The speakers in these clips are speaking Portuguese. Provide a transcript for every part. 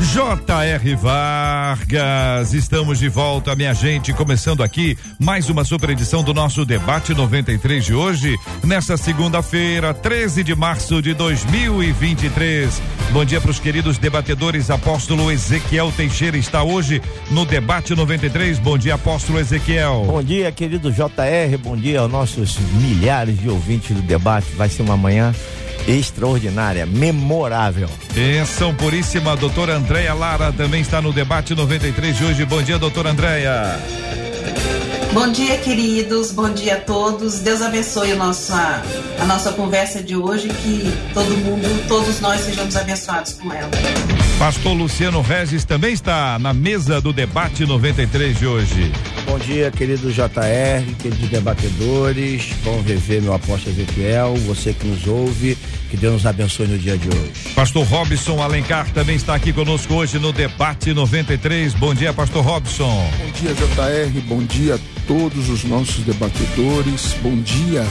J.R. Vargas, estamos de volta, minha gente, começando aqui mais uma super edição do nosso debate 93 de hoje, nesta segunda-feira, 13 de março de 2023. Bom dia para os queridos debatedores. Apóstolo Ezequiel Teixeira está hoje no debate 93. Bom dia, Apóstolo Ezequiel. Bom dia, querido JR. Bom dia aos nossos milhares de ouvintes do debate. Vai ser uma manhã extraordinária, memorável. Bênção puríssima, doutora Andréia Lara também está no debate 93 de hoje. Bom dia, doutora Andréia. Bom dia, queridos. Bom dia a todos. Deus abençoe a nossa, a nossa conversa de hoje. Que todo mundo, todos nós sejamos abençoados com ela. Pastor Luciano Regis também está na mesa do debate 93 de hoje. Bom dia, querido JR, queridos debatedores. Bom rever meu apóstolo Ezequiel, você que nos ouve. Que Deus nos abençoe no dia de hoje. Pastor Robson Alencar também está aqui conosco hoje no debate 93. Bom dia, Pastor Robson. Bom dia, JR. Bom dia a todos os nossos debatedores. Bom dia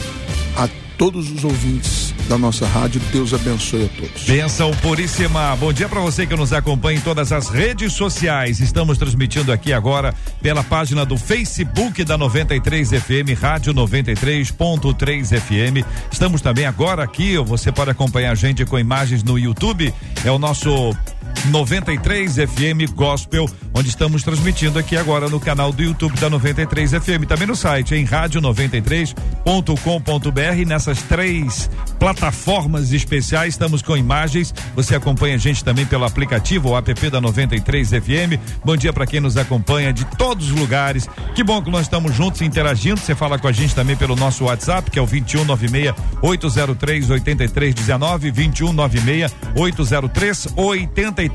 a todos os ouvintes da nossa rádio. Deus abençoe a todos. Benção puríssima. Bom dia para você que nos acompanha em todas as redes sociais. Estamos transmitindo aqui agora pela página do Facebook da 93 FM, Rádio 93.3 FM. Estamos também agora aqui, você pode acompanhar a gente com imagens no YouTube. É o nosso 93 FM Gospel, onde estamos transmitindo aqui agora no canal do YouTube da 93 FM, também no site em rádio93.com.br. Nessas três plataformas especiais, estamos com imagens. Você acompanha a gente também pelo aplicativo, o app da 93 FM. Bom dia para quem nos acompanha de todos os lugares. Que bom que nós estamos juntos interagindo. Você fala com a gente também pelo nosso WhatsApp, que é o 2196 803 8319 2196 803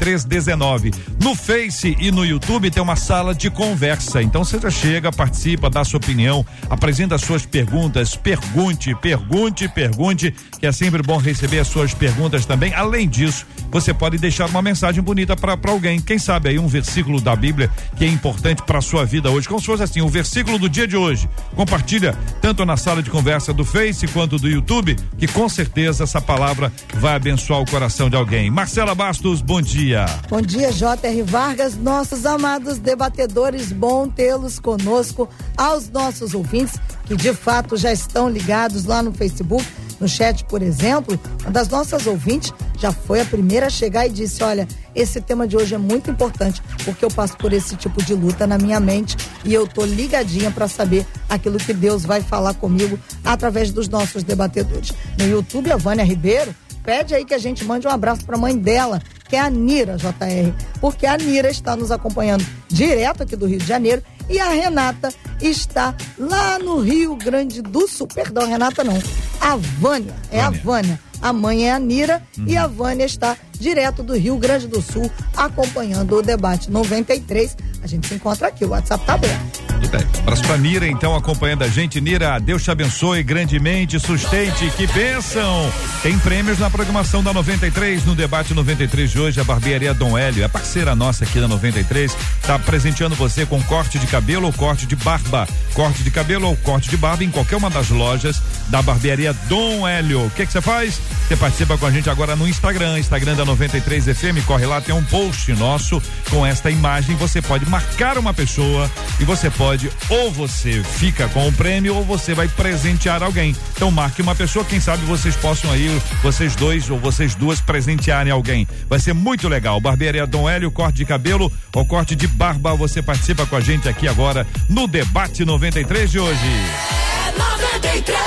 8319. No Face e no YouTube tem uma sala de conversa. Então você já chega, participa, dá sua opinião, apresenta suas perguntas, pergunte, pergunte, pergunte, que é sempre bom receber as suas perguntas também. Além disso, você pode deixar uma mensagem bonita para alguém. Quem sabe aí um versículo da Bíblia que é importante para sua vida hoje. Como se fosse assim, o versículo do dia de hoje. Compartilha tanto na sala de conversa do Face quanto do YouTube, que com certeza essa palavra vai abençoar o coração de alguém. Marcela Bastos, bom dia. Bom dia, J.R. Vargas, nossos amados debatedores, bom tê-los conosco, aos nossos ouvintes que de fato já estão ligados lá no Facebook, no chat, por exemplo, uma das nossas ouvintes já foi a primeira a chegar e disse: Olha, esse tema de hoje é muito importante, porque eu passo por esse tipo de luta na minha mente e eu tô ligadinha para saber aquilo que Deus vai falar comigo através dos nossos debatedores. No YouTube, a Vânia Ribeiro pede aí que a gente mande um abraço para a mãe dela, que é a Nira JR, porque a Nira está nos acompanhando direto aqui do Rio de Janeiro e a Renata está lá no Rio Grande do Sul. Perdão, Renata não. A Vânia, é Vânia. a Vânia. A mãe é a Nira uhum. e a Vânia está direto do Rio Grande do Sul acompanhando o debate 93. A gente se encontra aqui, o WhatsApp tá aberto. Tudo bem. Abraço pra Nira, então, acompanhando a gente. Nira, Deus te abençoe grandemente, sustente, que bênção! Tem prêmios na programação da 93, no debate 93 de hoje, a barbearia Dom Hélio, é parceira nossa aqui da 93, tá presenteando você com corte de cabelo ou corte de barba. Corte de cabelo ou corte de barba em qualquer uma das lojas da barbearia Dom Hélio. O que você faz? Você participa com a gente agora no Instagram, Instagram da 93 FM, corre lá, tem um post nosso com esta imagem, você pode marcar uma pessoa e você pode pode ou você fica com o prêmio ou você vai presentear alguém. Então marque uma pessoa, quem sabe vocês possam aí, vocês dois ou vocês duas presentearem alguém. Vai ser muito legal. Barbearia Dom Hélio, corte de cabelo ou corte de barba, você participa com a gente aqui agora no debate 93 de hoje.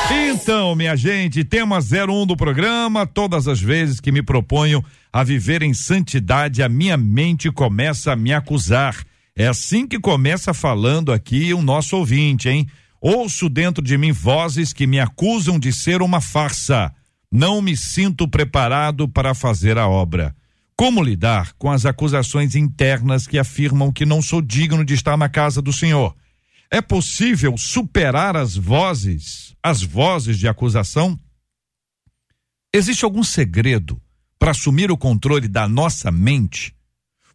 Então, minha gente, tema 01 do programa, todas as vezes que me proponho a viver em santidade, a minha mente começa a me acusar. É assim que começa falando aqui o nosso ouvinte, hein? Ouço dentro de mim vozes que me acusam de ser uma farsa. Não me sinto preparado para fazer a obra. Como lidar com as acusações internas que afirmam que não sou digno de estar na casa do Senhor? É possível superar as vozes, as vozes de acusação? Existe algum segredo para assumir o controle da nossa mente?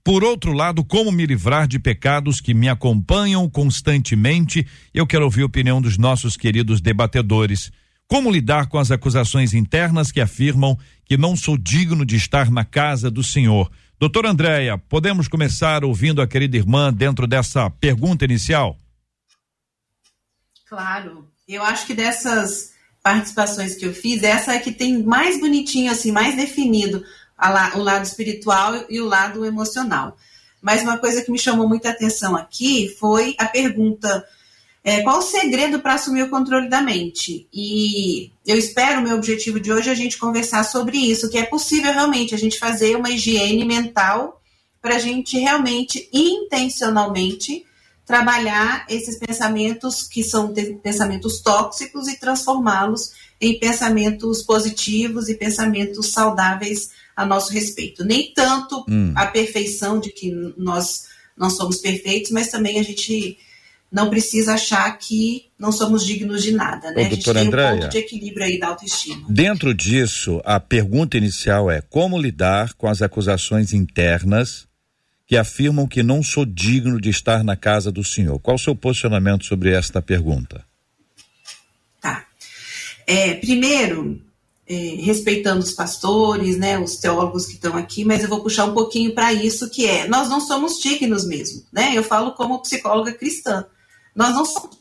Por outro lado, como me livrar de pecados que me acompanham constantemente? Eu quero ouvir a opinião dos nossos queridos debatedores. Como lidar com as acusações internas que afirmam que não sou digno de estar na casa do Senhor? Doutor Andréia, podemos começar ouvindo a querida irmã dentro dessa pergunta inicial? Claro. Eu acho que dessas participações que eu fiz, essa é que tem mais bonitinho, assim, mais definido la, o lado espiritual e o lado emocional. Mas uma coisa que me chamou muita atenção aqui foi a pergunta: é, qual o segredo para assumir o controle da mente? E eu espero, meu objetivo de hoje é a gente conversar sobre isso, que é possível realmente a gente fazer uma higiene mental para a gente realmente, intencionalmente, trabalhar esses pensamentos que são pensamentos tóxicos e transformá-los em pensamentos positivos e pensamentos saudáveis a nosso respeito. Nem tanto hum. a perfeição de que nós não somos perfeitos, mas também a gente não precisa achar que não somos dignos de nada, né? Ô, a gente tem Andréia, um ponto de equilíbrio aí da autoestima. Dentro disso, a pergunta inicial é como lidar com as acusações internas que afirmam que não sou digno de estar na casa do Senhor. Qual o seu posicionamento sobre esta pergunta? Tá. É, primeiro, é, respeitando os pastores, né, os teólogos que estão aqui, mas eu vou puxar um pouquinho para isso que é, nós não somos dignos mesmo, né? Eu falo como psicóloga cristã. Nós não somos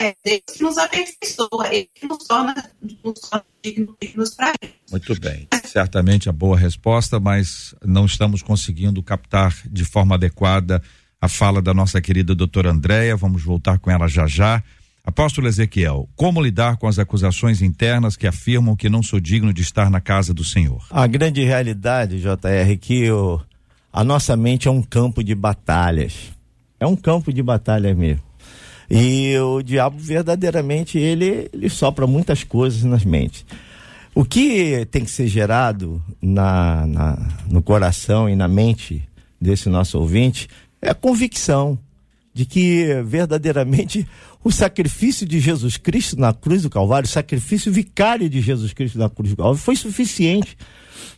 é Deus que nos aperfeiçoa, Ele que nos torna, nos torna dignos para Ele. Muito bem. Certamente a boa resposta, mas não estamos conseguindo captar de forma adequada a fala da nossa querida doutora Andréia. Vamos voltar com ela já já. Apóstolo Ezequiel, como lidar com as acusações internas que afirmam que não sou digno de estar na casa do Senhor? A grande realidade, JR, é que o, a nossa mente é um campo de batalhas. É um campo de batalha mesmo. E o diabo verdadeiramente ele, ele sopra muitas coisas nas mentes. O que tem que ser gerado na, na, no coração e na mente desse nosso ouvinte é a convicção de que verdadeiramente o sacrifício de Jesus Cristo na cruz do Calvário, o sacrifício vicário de Jesus Cristo na cruz do Calvário, foi suficiente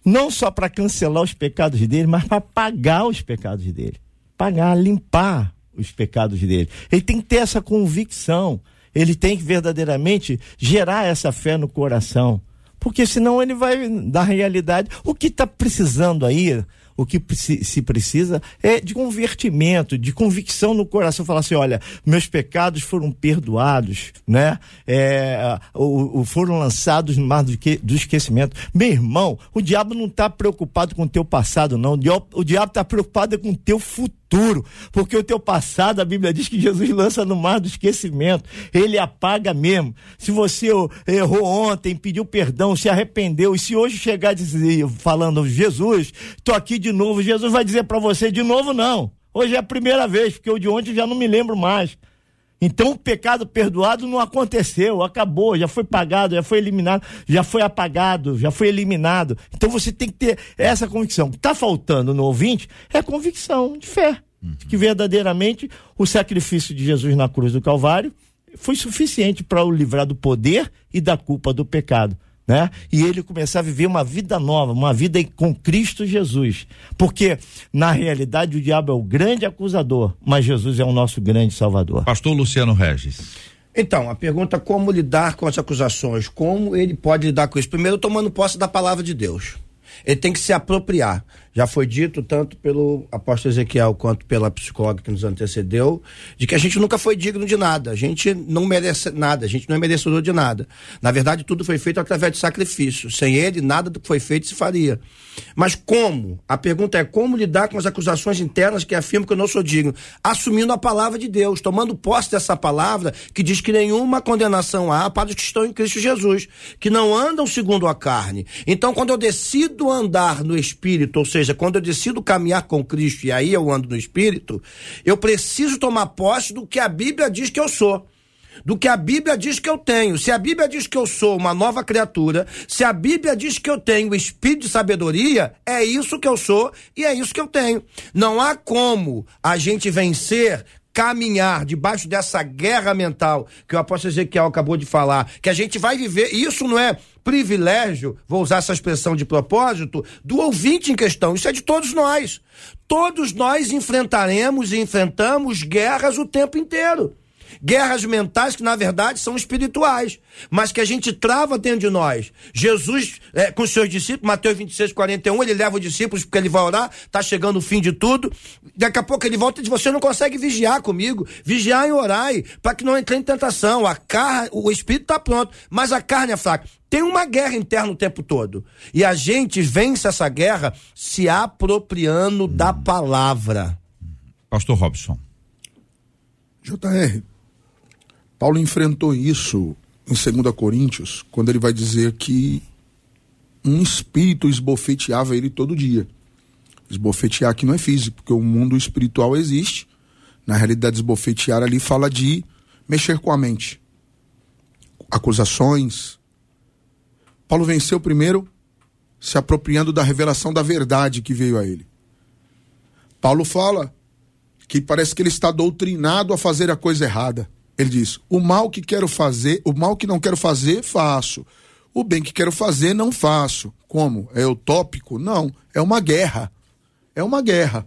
não só para cancelar os pecados dele, mas para pagar os pecados dele, pagar, limpar os pecados dele. Ele tem que ter essa convicção, ele tem que verdadeiramente gerar essa fé no coração, porque senão ele vai dar realidade. O que está precisando aí, o que se precisa é de convertimento, de convicção no coração, falar assim, olha, meus pecados foram perdoados, né? É, o, o foram lançados no mar do, que, do esquecimento. Meu irmão, o diabo não está preocupado com o teu passado, não. O diabo está preocupado com o teu futuro futuro, porque o teu passado, a Bíblia diz que Jesus lança no mar do esquecimento, ele apaga mesmo. Se você errou ontem, pediu perdão, se arrependeu, e se hoje chegar dizer, falando, Jesus, tô aqui de novo, Jesus vai dizer para você de novo, não. Hoje é a primeira vez, porque o de ontem já não me lembro mais. Então o pecado perdoado não aconteceu, acabou, já foi pagado, já foi eliminado, já foi apagado, já foi eliminado. Então você tem que ter essa convicção. O que está faltando no ouvinte é convicção de fé. Uhum. Que verdadeiramente o sacrifício de Jesus na cruz do Calvário foi suficiente para o livrar do poder e da culpa do pecado né? E ele começar a viver uma vida nova, uma vida com Cristo Jesus. Porque, na realidade, o diabo é o grande acusador, mas Jesus é o nosso grande salvador. Pastor Luciano Regis. Então, a pergunta como lidar com as acusações, como ele pode lidar com isso? Primeiro, tomando posse da palavra de Deus. Ele tem que se apropriar. Já foi dito tanto pelo apóstolo Ezequiel quanto pela psicóloga que nos antecedeu, de que a gente nunca foi digno de nada, a gente não merece nada, a gente não é merecedor de nada. Na verdade, tudo foi feito através de sacrifício. Sem ele, nada do que foi feito se faria. Mas como? A pergunta é como lidar com as acusações internas que afirmam que eu não sou digno? Assumindo a palavra de Deus, tomando posse dessa palavra que diz que nenhuma condenação há para os que estão em Cristo Jesus, que não andam segundo a carne. Então, quando eu decido andar no Espírito, ou seja, seja, quando eu decido caminhar com Cristo e aí eu ando no Espírito, eu preciso tomar posse do que a Bíblia diz que eu sou. do que a Bíblia diz que eu tenho. Se a Bíblia diz que eu sou uma nova criatura, se a Bíblia diz que eu tenho o espírito de sabedoria, é isso que eu sou e é isso que eu tenho. Não há como a gente vencer caminhar debaixo dessa guerra mental que o apóstolo Ezequiel acabou de falar, que a gente vai viver, isso não é privilégio, vou usar essa expressão de propósito, do ouvinte em questão, isso é de todos nós. Todos nós enfrentaremos e enfrentamos guerras o tempo inteiro. Guerras mentais que, na verdade, são espirituais, mas que a gente trava dentro de nós. Jesus, é, com os seus discípulos, Mateus 26, 41, ele leva os discípulos porque ele vai orar, está chegando o fim de tudo. Daqui a pouco ele volta e diz: Você não consegue vigiar comigo. Vigiar e orar, para que não entre em tentação. A carne, o espírito está pronto, mas a carne é fraca. Tem uma guerra interna o tempo todo. E a gente vence essa guerra se apropriando da palavra. Pastor Robson. JR, Paulo enfrentou isso em 2 Coríntios, quando ele vai dizer que um espírito esbofeteava ele todo dia. Esbofetear aqui não é físico, porque o mundo espiritual existe. Na realidade, esbofetear ali fala de mexer com a mente. Acusações. Paulo venceu primeiro se apropriando da revelação da verdade que veio a ele. Paulo fala que parece que ele está doutrinado a fazer a coisa errada. Ele diz: o mal que quero fazer, o mal que não quero fazer, faço. O bem que quero fazer, não faço. Como? É utópico? Não. É uma guerra. É uma guerra.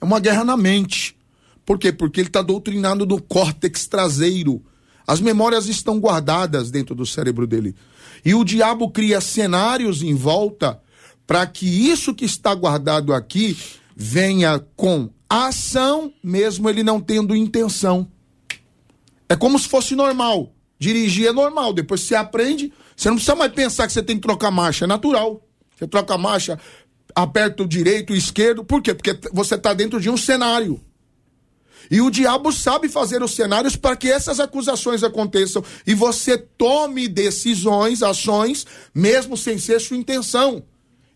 É uma guerra na mente. Por quê? Porque ele está doutrinado no córtex traseiro. As memórias estão guardadas dentro do cérebro dele. E o diabo cria cenários em volta para que isso que está guardado aqui venha com ação, mesmo ele não tendo intenção. É como se fosse normal. Dirigir é normal. Depois você aprende, você não precisa mais pensar que você tem que trocar marcha. É natural. Você troca marcha, aperta o direito, o esquerdo. Por quê? Porque você está dentro de um cenário. E o diabo sabe fazer os cenários para que essas acusações aconteçam e você tome decisões, ações, mesmo sem ser sua intenção.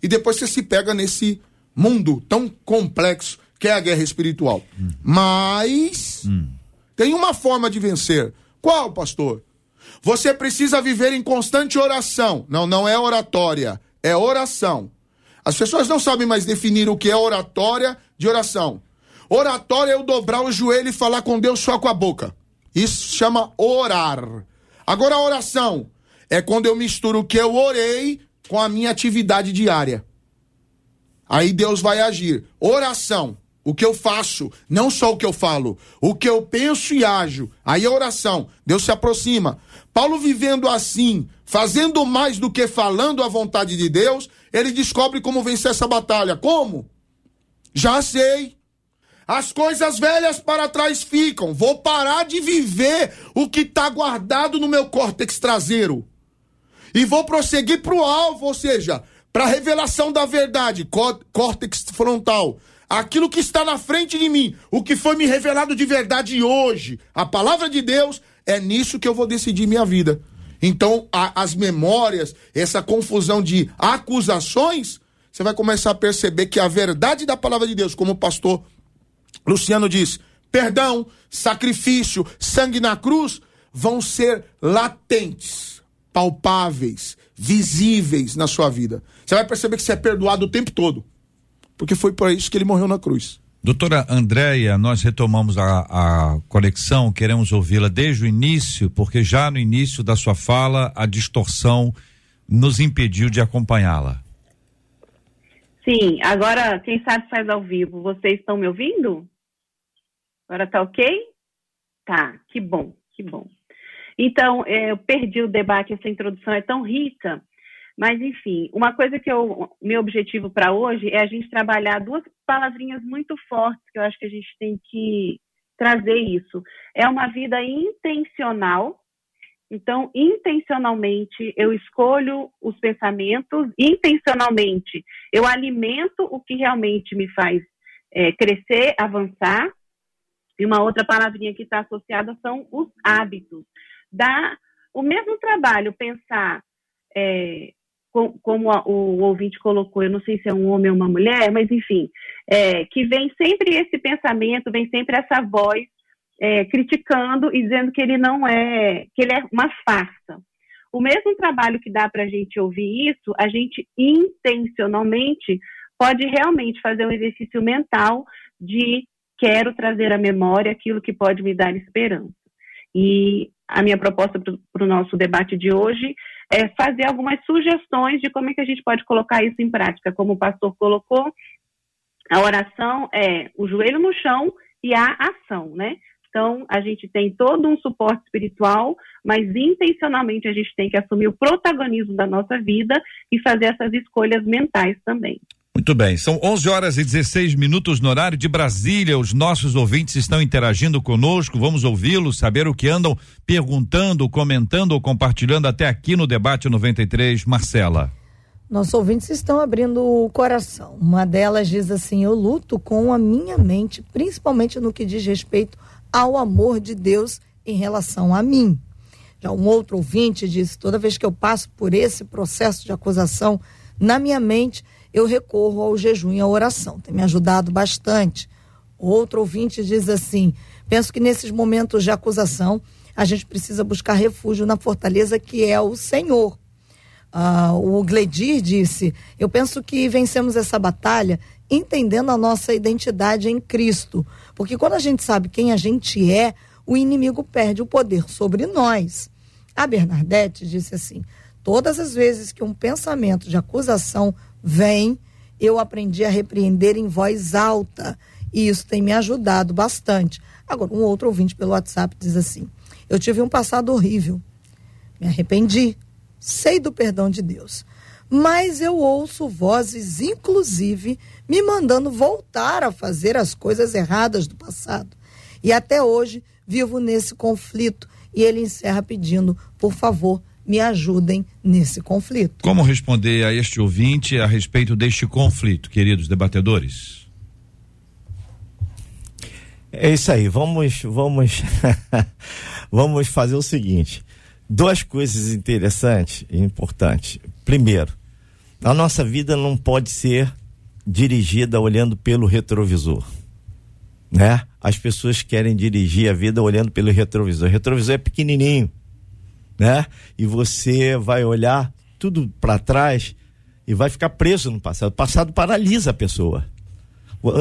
E depois você se pega nesse mundo tão complexo que é a guerra espiritual. Hum. Mas. Hum tem uma forma de vencer. Qual, pastor? Você precisa viver em constante oração. Não, não é oratória, é oração. As pessoas não sabem mais definir o que é oratória de oração. Oratória é eu dobrar o joelho e falar com Deus só com a boca. Isso chama orar. Agora a oração é quando eu misturo o que eu orei com a minha atividade diária. Aí Deus vai agir. Oração o que eu faço, não só o que eu falo, o que eu penso e ajo. Aí a oração, Deus se aproxima. Paulo vivendo assim, fazendo mais do que falando a vontade de Deus, ele descobre como vencer essa batalha. Como? Já sei. As coisas velhas para trás ficam. Vou parar de viver o que está guardado no meu córtex traseiro. E vou prosseguir para o alvo, ou seja, para a revelação da verdade, córtex frontal aquilo que está na frente de mim, o que foi me revelado de verdade hoje, a palavra de Deus, é nisso que eu vou decidir minha vida. Então, a, as memórias, essa confusão de acusações, você vai começar a perceber que a verdade da palavra de Deus, como o pastor Luciano diz, perdão, sacrifício, sangue na cruz, vão ser latentes, palpáveis, visíveis na sua vida. Você vai perceber que você é perdoado o tempo todo porque foi por isso que ele morreu na cruz. Doutora Andréia, nós retomamos a, a conexão, queremos ouvi-la desde o início, porque já no início da sua fala a distorção nos impediu de acompanhá-la. Sim, agora quem sabe faz ao vivo. Vocês estão me ouvindo? Agora tá ok? Tá, que bom, que bom. Então, eh, eu perdi o debate, essa introdução é tão rica mas, enfim, uma coisa que eu. Meu objetivo para hoje é a gente trabalhar duas palavrinhas muito fortes que eu acho que a gente tem que trazer isso. É uma vida intencional. Então, intencionalmente, eu escolho os pensamentos, intencionalmente, eu alimento o que realmente me faz é, crescer, avançar. E uma outra palavrinha que está associada são os hábitos. Dá o mesmo trabalho pensar é, como a, o ouvinte colocou, eu não sei se é um homem ou uma mulher, mas enfim, é, que vem sempre esse pensamento, vem sempre essa voz é, criticando e dizendo que ele não é, que ele é uma farsa. O mesmo trabalho que dá para a gente ouvir isso, a gente intencionalmente pode realmente fazer um exercício mental de quero trazer à memória aquilo que pode me dar esperança. E a minha proposta para o nosso debate de hoje é fazer algumas sugestões de como é que a gente pode colocar isso em prática. Como o pastor colocou, a oração é o joelho no chão e a ação, né? Então, a gente tem todo um suporte espiritual, mas intencionalmente a gente tem que assumir o protagonismo da nossa vida e fazer essas escolhas mentais também. Muito bem, são 11 horas e 16 minutos no horário de Brasília. Os nossos ouvintes estão interagindo conosco. Vamos ouvi-los, saber o que andam perguntando, comentando ou compartilhando até aqui no debate 93. Marcela. Nossos ouvintes estão abrindo o coração. Uma delas diz assim: Eu luto com a minha mente, principalmente no que diz respeito ao amor de Deus em relação a mim. Já um outro ouvinte disse: Toda vez que eu passo por esse processo de acusação na minha mente, eu recorro ao jejum e à oração. Tem me ajudado bastante. Outro ouvinte diz assim: penso que nesses momentos de acusação, a gente precisa buscar refúgio na fortaleza que é o Senhor. Ah, o Gledir disse: Eu penso que vencemos essa batalha entendendo a nossa identidade em Cristo. Porque quando a gente sabe quem a gente é, o inimigo perde o poder sobre nós. A Bernadette disse assim: Todas as vezes que um pensamento de acusação vem, eu aprendi a repreender em voz alta. E isso tem me ajudado bastante. Agora, um outro ouvinte pelo WhatsApp diz assim: Eu tive um passado horrível. Me arrependi. Sei do perdão de Deus. Mas eu ouço vozes, inclusive, me mandando voltar a fazer as coisas erradas do passado. E até hoje vivo nesse conflito. E ele encerra pedindo, por favor, me ajudem nesse conflito. Como responder a este ouvinte a respeito deste conflito, queridos debatedores? É isso aí, vamos, vamos, vamos fazer o seguinte. Duas coisas interessantes e importantes. Primeiro, a nossa vida não pode ser dirigida olhando pelo retrovisor, né? As pessoas querem dirigir a vida olhando pelo retrovisor. O retrovisor é pequenininho né? E você vai olhar tudo para trás e vai ficar preso no passado. O passado paralisa a pessoa.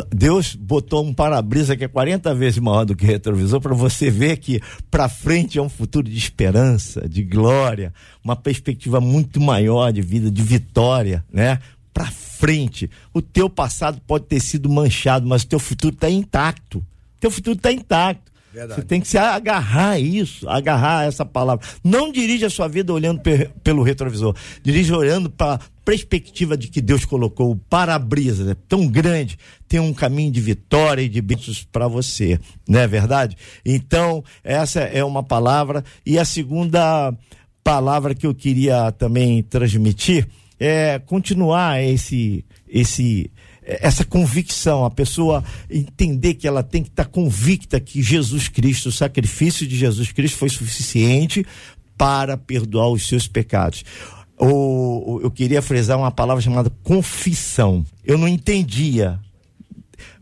Deus botou um para-brisa que é 40 vezes maior do que retrovisor para você ver que para frente é um futuro de esperança, de glória, uma perspectiva muito maior de vida, de vitória, né? Para frente. O teu passado pode ter sido manchado, mas o teu futuro está intacto. O teu futuro está intacto. Verdade. Você tem que se agarrar a isso, agarrar a essa palavra. Não dirige a sua vida olhando pelo retrovisor. Dirige olhando para a perspectiva de que Deus colocou. O para-brisa é tão grande, tem um caminho de vitória e de bênçãos para você. Não é verdade? Então, essa é uma palavra. E a segunda palavra que eu queria também transmitir é continuar esse esse essa convicção, a pessoa entender que ela tem que estar tá convicta que Jesus Cristo, o sacrifício de Jesus Cristo foi suficiente para perdoar os seus pecados. Ou, eu queria frisar uma palavra chamada confissão. Eu não entendia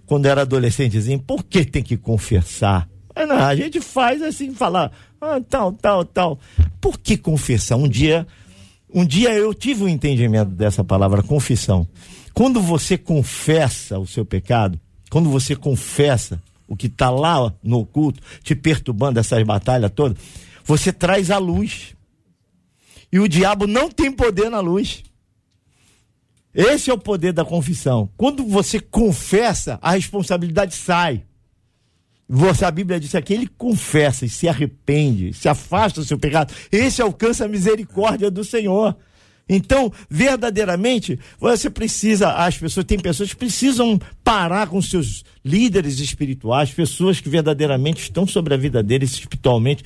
quando era adolescentezinho, por que tem que confessar? Não, a gente faz assim, falar, ah, tal, tal, tal. Por que confessar? Um dia, um dia eu tive o um entendimento dessa palavra confissão. Quando você confessa o seu pecado, quando você confessa o que está lá no oculto, te perturbando essas batalhas todas, você traz a luz. E o diabo não tem poder na luz. Esse é o poder da confissão. Quando você confessa, a responsabilidade sai. Você, a Bíblia diz aqui, ele confessa e se arrepende, se afasta do seu pecado. Esse alcança a misericórdia do Senhor. Então, verdadeiramente, você precisa, as pessoas, tem pessoas que precisam parar com seus líderes espirituais, pessoas que verdadeiramente estão sobre a vida deles espiritualmente,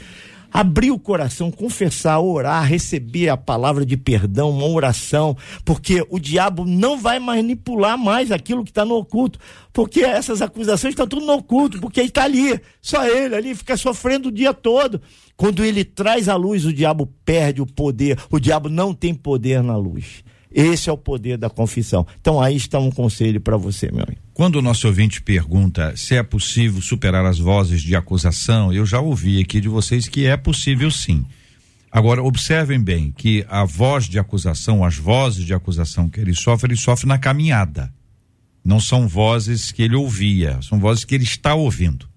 abrir o coração, confessar, orar, receber a palavra de perdão, uma oração, porque o diabo não vai manipular mais aquilo que está no oculto, porque essas acusações estão tudo no oculto, porque ele está ali, só ele ali, fica sofrendo o dia todo. Quando ele traz a luz, o diabo perde o poder. O diabo não tem poder na luz. Esse é o poder da confissão. Então aí está um conselho para você, meu amigo. Quando o nosso ouvinte pergunta se é possível superar as vozes de acusação, eu já ouvi aqui de vocês que é possível sim. Agora, observem bem que a voz de acusação, as vozes de acusação que ele sofre, ele sofre na caminhada. Não são vozes que ele ouvia, são vozes que ele está ouvindo.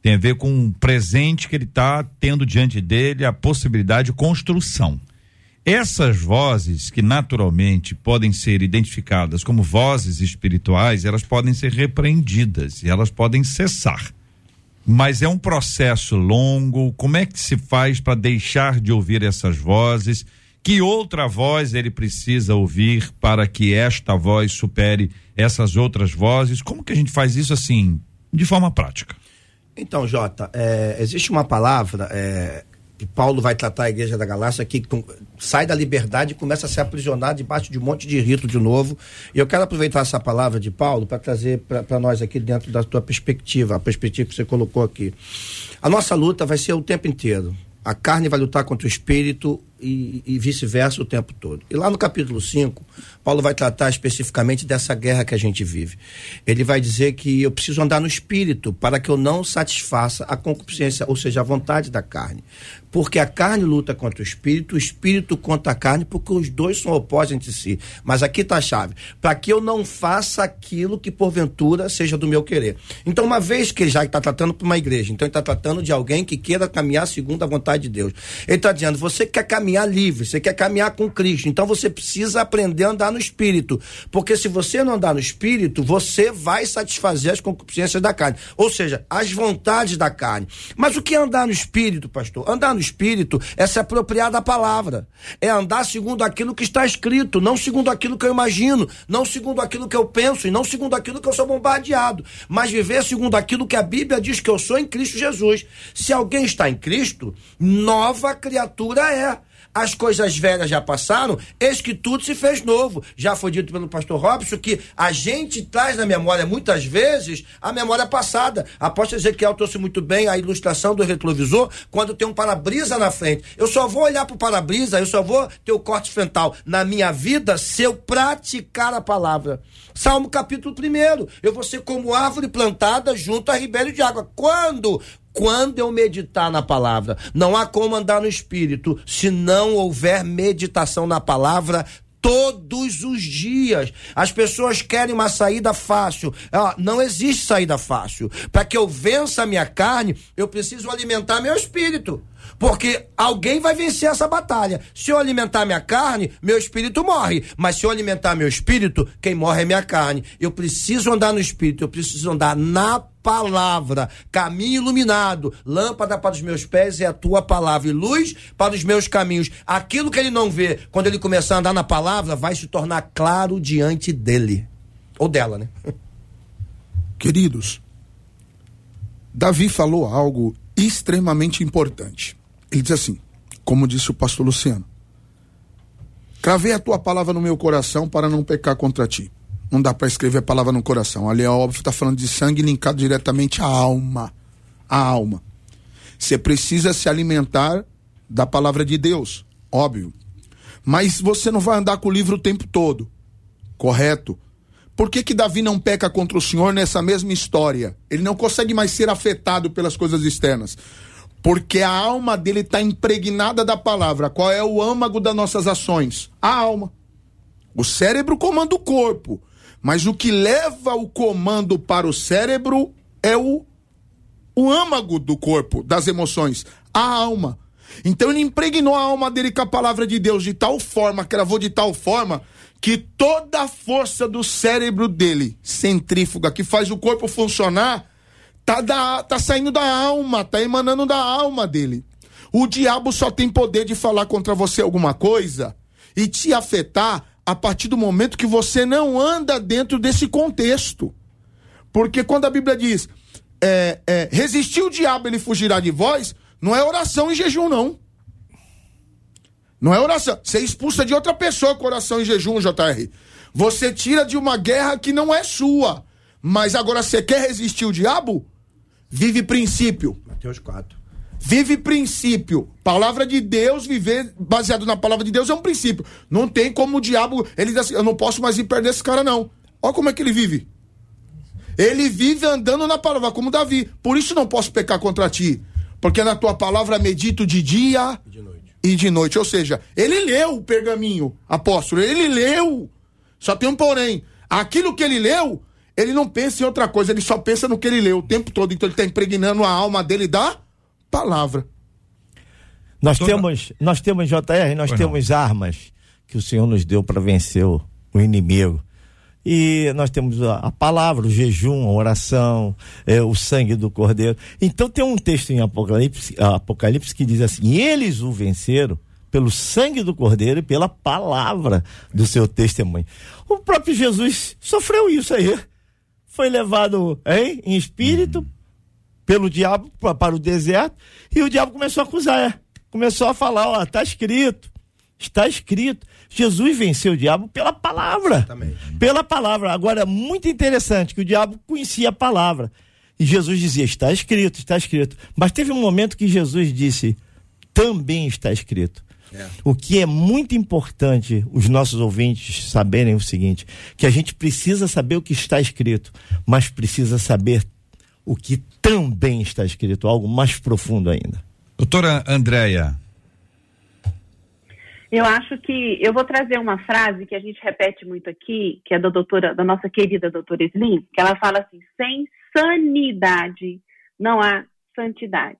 Tem a ver com um presente que ele está tendo diante dele, a possibilidade de construção. Essas vozes, que naturalmente podem ser identificadas como vozes espirituais, elas podem ser repreendidas e elas podem cessar. Mas é um processo longo. Como é que se faz para deixar de ouvir essas vozes? Que outra voz ele precisa ouvir para que esta voz supere essas outras vozes? Como que a gente faz isso assim, de forma prática? Então, Jota, é, existe uma palavra é, que Paulo vai tratar a igreja da Galácia que sai da liberdade e começa a se aprisionar debaixo de um monte de rito de novo. E eu quero aproveitar essa palavra de Paulo para trazer para nós aqui dentro da tua perspectiva, a perspectiva que você colocou aqui. A nossa luta vai ser o tempo inteiro. A carne vai lutar contra o espírito, e, e vice-versa o tempo todo. E lá no capítulo 5, Paulo vai tratar especificamente dessa guerra que a gente vive. Ele vai dizer que eu preciso andar no espírito para que eu não satisfaça a concupiscência, ou seja, a vontade da carne. Porque a carne luta contra o espírito, o espírito contra a carne, porque os dois são opostos entre si. Mas aqui está a chave: para que eu não faça aquilo que porventura seja do meu querer. Então, uma vez que ele já está tratando para uma igreja, então ele está tratando de alguém que queira caminhar segundo a vontade de Deus. Ele está dizendo: você quer caminhar caminhar livre, você quer caminhar com Cristo. Então você precisa aprender a andar no espírito. Porque se você não andar no espírito, você vai satisfazer as concupiscências da carne. Ou seja, as vontades da carne. Mas o que é andar no espírito, pastor? Andar no espírito é se apropriar da palavra. É andar segundo aquilo que está escrito, não segundo aquilo que eu imagino, não segundo aquilo que eu penso e não segundo aquilo que eu sou bombardeado, mas viver segundo aquilo que a Bíblia diz que eu sou em Cristo Jesus. Se alguém está em Cristo, nova criatura é as coisas velhas já passaram, eis que tudo se fez novo. Já foi dito pelo pastor Robson que a gente traz na memória, muitas vezes, a memória passada. Apóstolo Ezequiel trouxe muito bem a ilustração do retrovisor quando tem um para-brisa na frente. Eu só vou olhar para o para-brisa, eu só vou ter o corte frontal na minha vida se eu praticar a palavra. Salmo capítulo 1. Eu vou ser como árvore plantada junto a ribeiro de água. Quando? Quando eu meditar na palavra. Não há como andar no espírito se não houver meditação na palavra todos os dias. As pessoas querem uma saída fácil. Ah, não existe saída fácil. Para que eu vença a minha carne, eu preciso alimentar meu espírito. Porque alguém vai vencer essa batalha. Se eu alimentar minha carne, meu espírito morre. Mas se eu alimentar meu espírito, quem morre é minha carne. Eu preciso andar no espírito, eu preciso andar na palavra, caminho iluminado, lâmpada para os meus pés é a tua palavra e luz para os meus caminhos. Aquilo que ele não vê, quando ele começar a andar na palavra, vai se tornar claro diante dele ou dela, né? Queridos, Davi falou algo extremamente importante. Ele diz assim, como disse o pastor Luciano: Cravei a tua palavra no meu coração para não pecar contra ti. Não dá para escrever a palavra no coração. Ali é óbvio, está falando de sangue linkado diretamente à alma. A alma. Você precisa se alimentar da palavra de Deus, óbvio. Mas você não vai andar com o livro o tempo todo. Correto? Por que, que Davi não peca contra o Senhor nessa mesma história? Ele não consegue mais ser afetado pelas coisas externas. Porque a alma dele está impregnada da palavra. Qual é o âmago das nossas ações? A alma. O cérebro comanda o corpo. Mas o que leva o comando para o cérebro é o, o âmago do corpo, das emoções, a alma. Então ele impregnou a alma dele com a palavra de Deus de tal forma, cravou de tal forma, que toda a força do cérebro dele, centrífuga, que faz o corpo funcionar, tá, da, tá saindo da alma, tá emanando da alma dele. O diabo só tem poder de falar contra você alguma coisa e te afetar a partir do momento que você não anda dentro desse contexto. Porque quando a Bíblia diz é, é, resistir o diabo, ele fugirá de vós, não é oração em jejum, não. Não é oração. Você expulsa de outra pessoa com oração em jejum, JR. Você tira de uma guerra que não é sua. Mas agora você quer resistir o diabo? Vive princípio. Mateus 4. Vive princípio. Palavra de Deus, viver baseado na palavra de Deus é um princípio. Não tem como o diabo, ele diz assim, eu não posso mais ir perder esse cara não. Olha como é que ele vive. Ele vive andando na palavra, como Davi. Por isso não posso pecar contra ti. Porque na tua palavra medito de dia e de noite. E de noite. Ou seja, ele leu o pergaminho, apóstolo. Ele leu. Só tem um porém. Aquilo que ele leu, ele não pensa em outra coisa. Ele só pensa no que ele leu o tempo todo. Então ele está impregnando a alma dele da palavra. Nós temos, nós temos, JR, nós temos armas que o Senhor nos deu para vencer o, o inimigo. E nós temos a, a palavra, o jejum, a oração, é, o sangue do cordeiro. Então tem um texto em Apocalipse, Apocalipse que diz assim: eles o venceram pelo sangue do cordeiro e pela palavra do seu testemunho. O próprio Jesus sofreu isso aí. Foi levado hein, em espírito pelo diabo para o deserto e o diabo começou a acusar. É. Começou a falar: ó, está escrito, está escrito. Jesus venceu o diabo pela palavra. Exatamente. Pela palavra. Agora, muito interessante que o diabo conhecia a palavra. E Jesus dizia: está escrito, está escrito. Mas teve um momento que Jesus disse: também está escrito. É. O que é muito importante os nossos ouvintes saberem o seguinte: que a gente precisa saber o que está escrito, mas precisa saber o que também está escrito, algo mais profundo ainda. Doutora Andréia, eu acho que eu vou trazer uma frase que a gente repete muito aqui, que é da doutora, da nossa querida doutora Slim, que ela fala assim: sem sanidade não há santidade.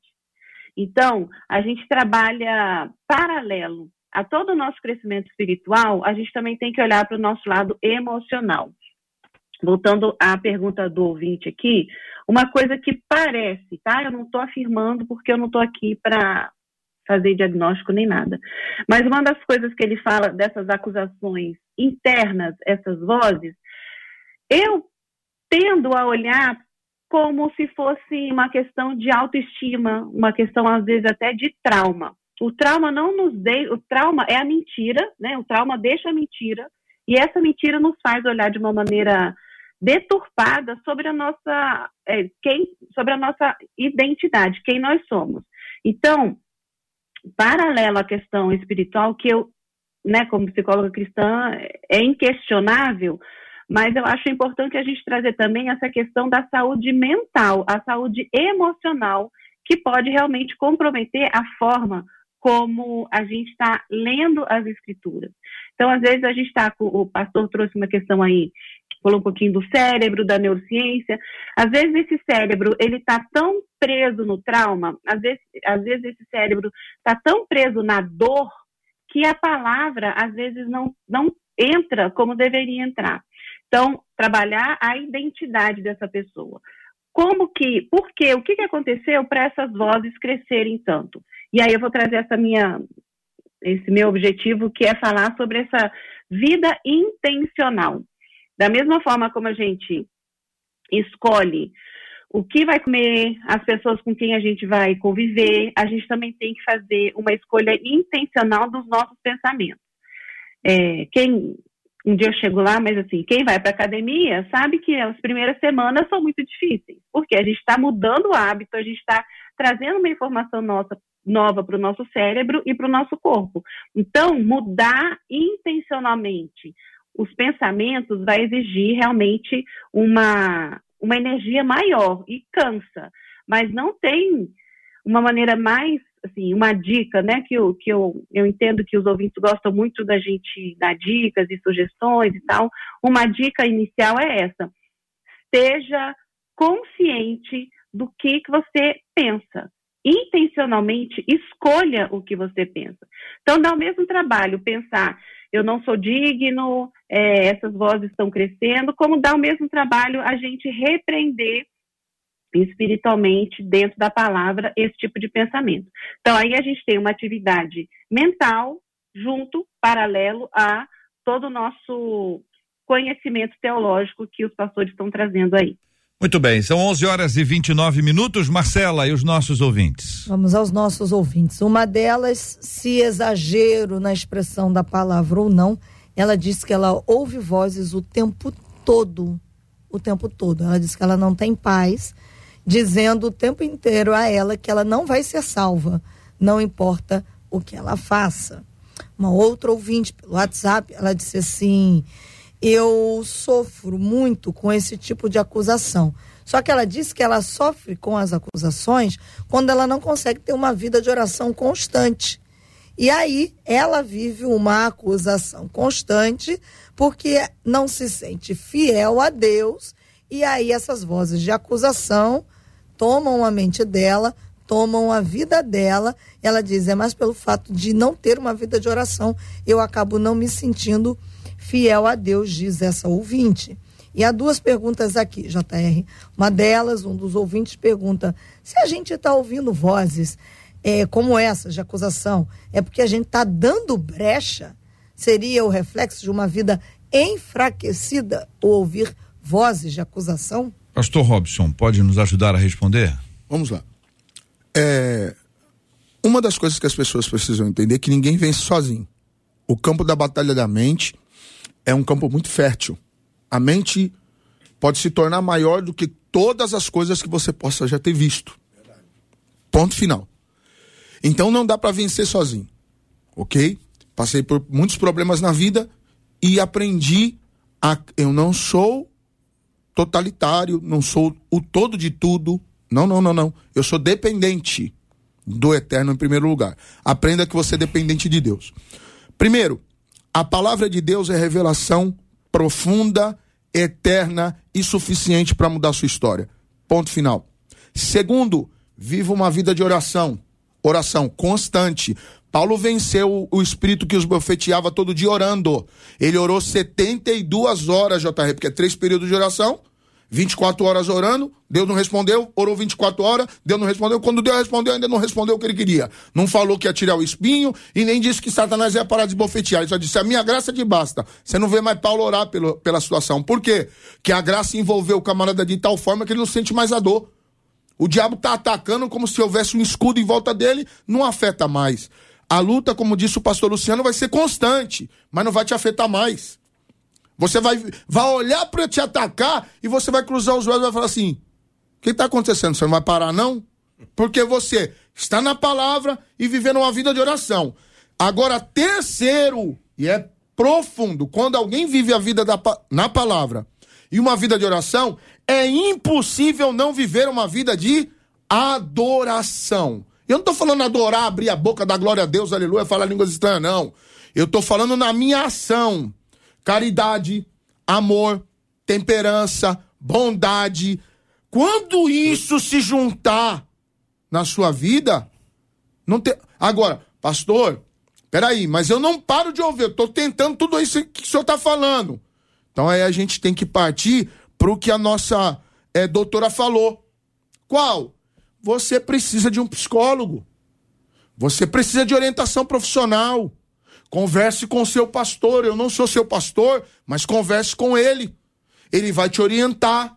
Então, a gente trabalha paralelo a todo o nosso crescimento espiritual, a gente também tem que olhar para o nosso lado emocional. Voltando à pergunta do ouvinte aqui, uma coisa que parece, tá? Eu não estou afirmando porque eu não estou aqui para fazer diagnóstico nem nada. Mas uma das coisas que ele fala dessas acusações internas, essas vozes, eu tendo a olhar como se fosse uma questão de autoestima, uma questão às vezes até de trauma. O trauma não nos deixa, o trauma é a mentira, né? O trauma deixa a mentira e essa mentira nos faz olhar de uma maneira deturpada sobre a nossa é, quem, sobre a nossa identidade, quem nós somos. Então, paralelo à questão espiritual, que eu, né, como psicóloga cristã, é inquestionável, mas eu acho importante a gente trazer também essa questão da saúde mental, a saúde emocional, que pode realmente comprometer a forma como a gente está lendo as escrituras. Então, às vezes, a gente está, o pastor trouxe uma questão aí falou um pouquinho do cérebro, da neurociência. Às vezes esse cérebro, ele está tão preso no trauma, às vezes, às vezes esse cérebro está tão preso na dor que a palavra, às vezes, não, não entra como deveria entrar. Então, trabalhar a identidade dessa pessoa. Como que, por quê? O que, que aconteceu para essas vozes crescerem tanto? E aí eu vou trazer essa minha, esse meu objetivo, que é falar sobre essa vida intencional. Da mesma forma como a gente escolhe o que vai comer, as pessoas com quem a gente vai conviver, a gente também tem que fazer uma escolha intencional dos nossos pensamentos. É, quem um dia eu chego lá, mas assim, quem vai para academia sabe que as primeiras semanas são muito difíceis, porque a gente está mudando o hábito, a gente está trazendo uma informação nossa, nova para o nosso cérebro e para o nosso corpo. Então, mudar intencionalmente os pensamentos vai exigir realmente uma, uma energia maior e cansa, mas não tem uma maneira mais, assim, uma dica, né, que eu, que eu, eu entendo que os ouvintes gostam muito da gente dar dicas e sugestões e tal. Uma dica inicial é essa: esteja consciente do que, que você pensa. Intencionalmente escolha o que você pensa. Então, dá o mesmo trabalho pensar eu não sou digno, é, essas vozes estão crescendo, como dá o mesmo trabalho a gente repreender espiritualmente dentro da palavra esse tipo de pensamento. Então aí a gente tem uma atividade mental junto, paralelo a todo o nosso conhecimento teológico que os pastores estão trazendo aí. Muito bem, são 11 horas e 29 minutos. Marcela e os nossos ouvintes. Vamos aos nossos ouvintes. Uma delas, se exagero na expressão da palavra ou não, ela diz que ela ouve vozes o tempo todo. O tempo todo. Ela diz que ela não tem paz dizendo o tempo inteiro a ela que ela não vai ser salva, não importa o que ela faça. Uma outra ouvinte pelo WhatsApp, ela disse assim: Eu sofro muito com esse tipo de acusação. Só que ela disse que ela sofre com as acusações quando ela não consegue ter uma vida de oração constante. E aí ela vive uma acusação constante porque não se sente fiel a Deus. E aí essas vozes de acusação tomam a mente dela, tomam a vida dela. Ela diz: é mais pelo fato de não ter uma vida de oração, eu acabo não me sentindo fiel a Deus, diz essa ouvinte. E há duas perguntas aqui, JR. Uma delas, um dos ouvintes pergunta: se a gente está ouvindo vozes é, como essa de acusação, é porque a gente está dando brecha? Seria o reflexo de uma vida enfraquecida ou ouvir vozes de acusação? Pastor Robson, pode nos ajudar a responder? Vamos lá. É, uma das coisas que as pessoas precisam entender é que ninguém vence sozinho. O campo da batalha da mente é um campo muito fértil a mente pode se tornar maior do que todas as coisas que você possa já ter visto. Ponto final. Então não dá para vencer sozinho. Ok? Passei por muitos problemas na vida e aprendi a. Eu não sou totalitário, não sou o todo de tudo. Não, não, não, não. Eu sou dependente do eterno em primeiro lugar. Aprenda que você é dependente de Deus. Primeiro, a palavra de Deus é revelação profunda, eterna e suficiente para mudar sua história. Ponto final. Segundo, viva uma vida de oração. Oração constante. Paulo venceu o espírito que os bofeteava todo dia orando. Ele orou 72 horas, JR, porque é três períodos de oração. 24 horas orando, Deus não respondeu, orou 24 horas, Deus não respondeu. Quando Deus respondeu, ainda não respondeu o que ele queria. Não falou que ia tirar o espinho e nem disse que Satanás ia parar de bofetear. Ele só disse: A minha graça te basta. Você não vê mais Paulo orar pelo, pela situação. Por quê? Que a graça envolveu o camarada de tal forma que ele não sente mais a dor. O diabo está atacando como se houvesse um escudo em volta dele, não afeta mais. A luta, como disse o pastor Luciano, vai ser constante, mas não vai te afetar mais. Você vai, vai olhar para te atacar e você vai cruzar os olhos e vai falar assim: o que está acontecendo? Você não vai parar, não? Porque você está na palavra e vivendo uma vida de oração. Agora, terceiro, e é profundo, quando alguém vive a vida da, na palavra e uma vida de oração, é impossível não viver uma vida de adoração. Eu não estou falando adorar, abrir a boca, dar glória a Deus, aleluia, falar línguas estranhas, não. Eu estou falando na minha ação caridade, amor, temperança, bondade. Quando isso se juntar na sua vida, não tem. Agora, pastor, peraí, mas eu não paro de ouvir, eu tô tentando tudo isso que o senhor está falando. Então aí a gente tem que partir para o que a nossa é, doutora falou. Qual? Você precisa de um psicólogo. Você precisa de orientação profissional. Converse com seu pastor. Eu não sou seu pastor, mas converse com ele. Ele vai te orientar.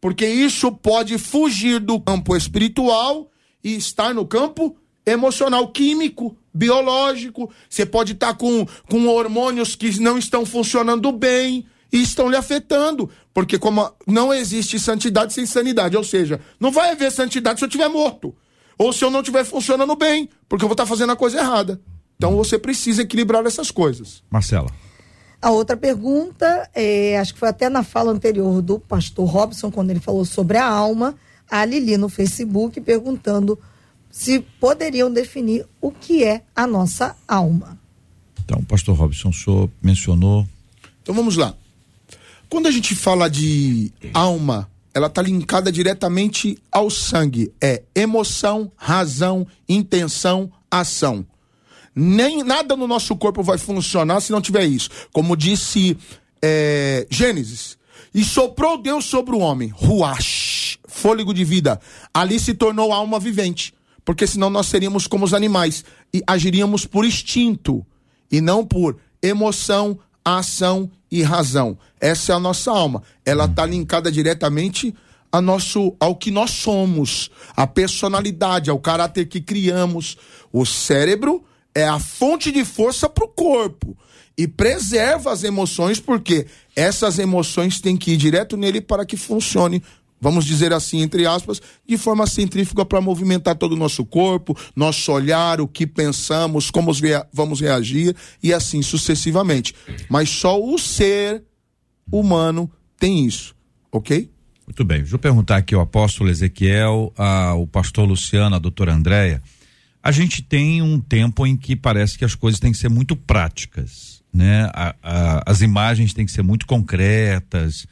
Porque isso pode fugir do campo espiritual e estar no campo emocional, químico, biológico. Você pode estar com, com hormônios que não estão funcionando bem e estão lhe afetando. Porque como não existe santidade sem sanidade, ou seja, não vai haver santidade se eu estiver morto. Ou se eu não estiver funcionando bem, porque eu vou estar fazendo a coisa errada. Então você precisa equilibrar essas coisas. Marcela. A outra pergunta, é, acho que foi até na fala anterior do pastor Robson, quando ele falou sobre a alma, a Lili no Facebook perguntando se poderiam definir o que é a nossa alma. Então, pastor Robson, o senhor mencionou. Então vamos lá. Quando a gente fala de alma, ela está linkada diretamente ao sangue. É emoção, razão, intenção, ação. Nem nada no nosso corpo vai funcionar se não tiver isso. Como disse é, Gênesis. E soprou Deus sobre o homem, ruach, fôlego de vida. Ali se tornou alma vivente. Porque senão nós seríamos como os animais e agiríamos por instinto e não por emoção, ação e razão. Essa é a nossa alma. Ela está linkada diretamente a nosso, ao que nós somos, a personalidade, ao caráter que criamos. O cérebro é a fonte de força para o corpo e preserva as emoções, porque essas emoções têm que ir direto nele para que funcione vamos dizer assim, entre aspas, de forma centrífuga para movimentar todo o nosso corpo, nosso olhar, o que pensamos, como vamos reagir e assim sucessivamente. Mas só o ser humano tem isso, ok? Muito bem, deixa eu perguntar aqui ao apóstolo Ezequiel, ao pastor Luciano, a doutora Andréia. A gente tem um tempo em que parece que as coisas têm que ser muito práticas, né? A, a, as imagens têm que ser muito concretas,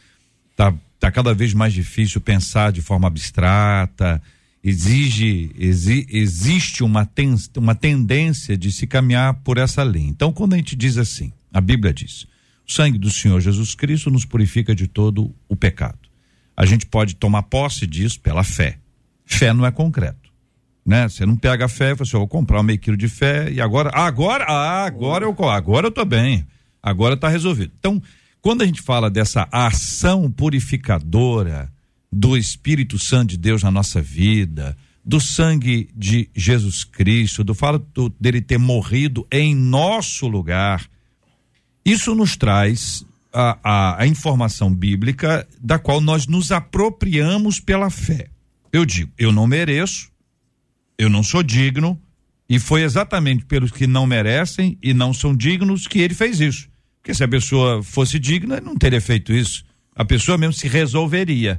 tá está cada vez mais difícil pensar de forma abstrata, exige, exi, existe uma, ten, uma tendência de se caminhar por essa linha. Então, quando a gente diz assim, a Bíblia diz: o sangue do Senhor Jesus Cristo nos purifica de todo o pecado. A gente pode tomar posse disso pela fé. Fé não é concreto. Né? Você não pega fé fala assim, vou comprar meio quilo de fé e agora, agora, ah, agora eu, agora eu tô bem, agora está resolvido. Então, quando a gente fala dessa ação purificadora do Espírito Santo de Deus na nossa vida, do sangue de Jesus Cristo, do fato dele ter morrido em nosso lugar, isso nos traz a, a, a, informação bíblica da qual nós nos apropriamos pela fé. Eu digo, eu não mereço, eu não sou digno, e foi exatamente pelos que não merecem e não são dignos que ele fez isso. Porque se a pessoa fosse digna, não teria feito isso. A pessoa mesmo se resolveria.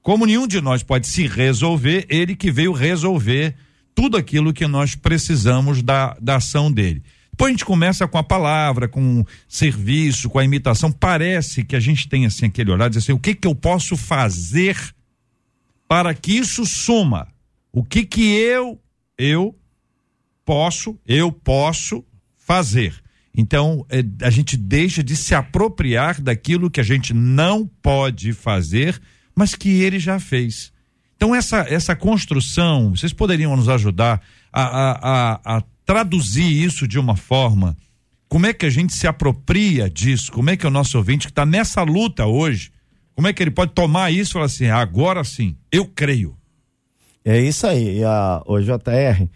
Como nenhum de nós pode se resolver, ele que veio resolver tudo aquilo que nós precisamos da, da ação dele. Depois a gente começa com a palavra, com o serviço, com a imitação. Parece que a gente tem assim aquele olhar, diz assim, o que que eu posso fazer para que isso suma? O que que eu, eu posso, eu posso fazer? Então, é, a gente deixa de se apropriar daquilo que a gente não pode fazer, mas que ele já fez. Então, essa, essa construção, vocês poderiam nos ajudar a, a, a, a traduzir isso de uma forma. Como é que a gente se apropria disso? Como é que o nosso ouvinte que está nessa luta hoje, como é que ele pode tomar isso e falar assim, agora sim, eu creio? É isso aí, a, o JR,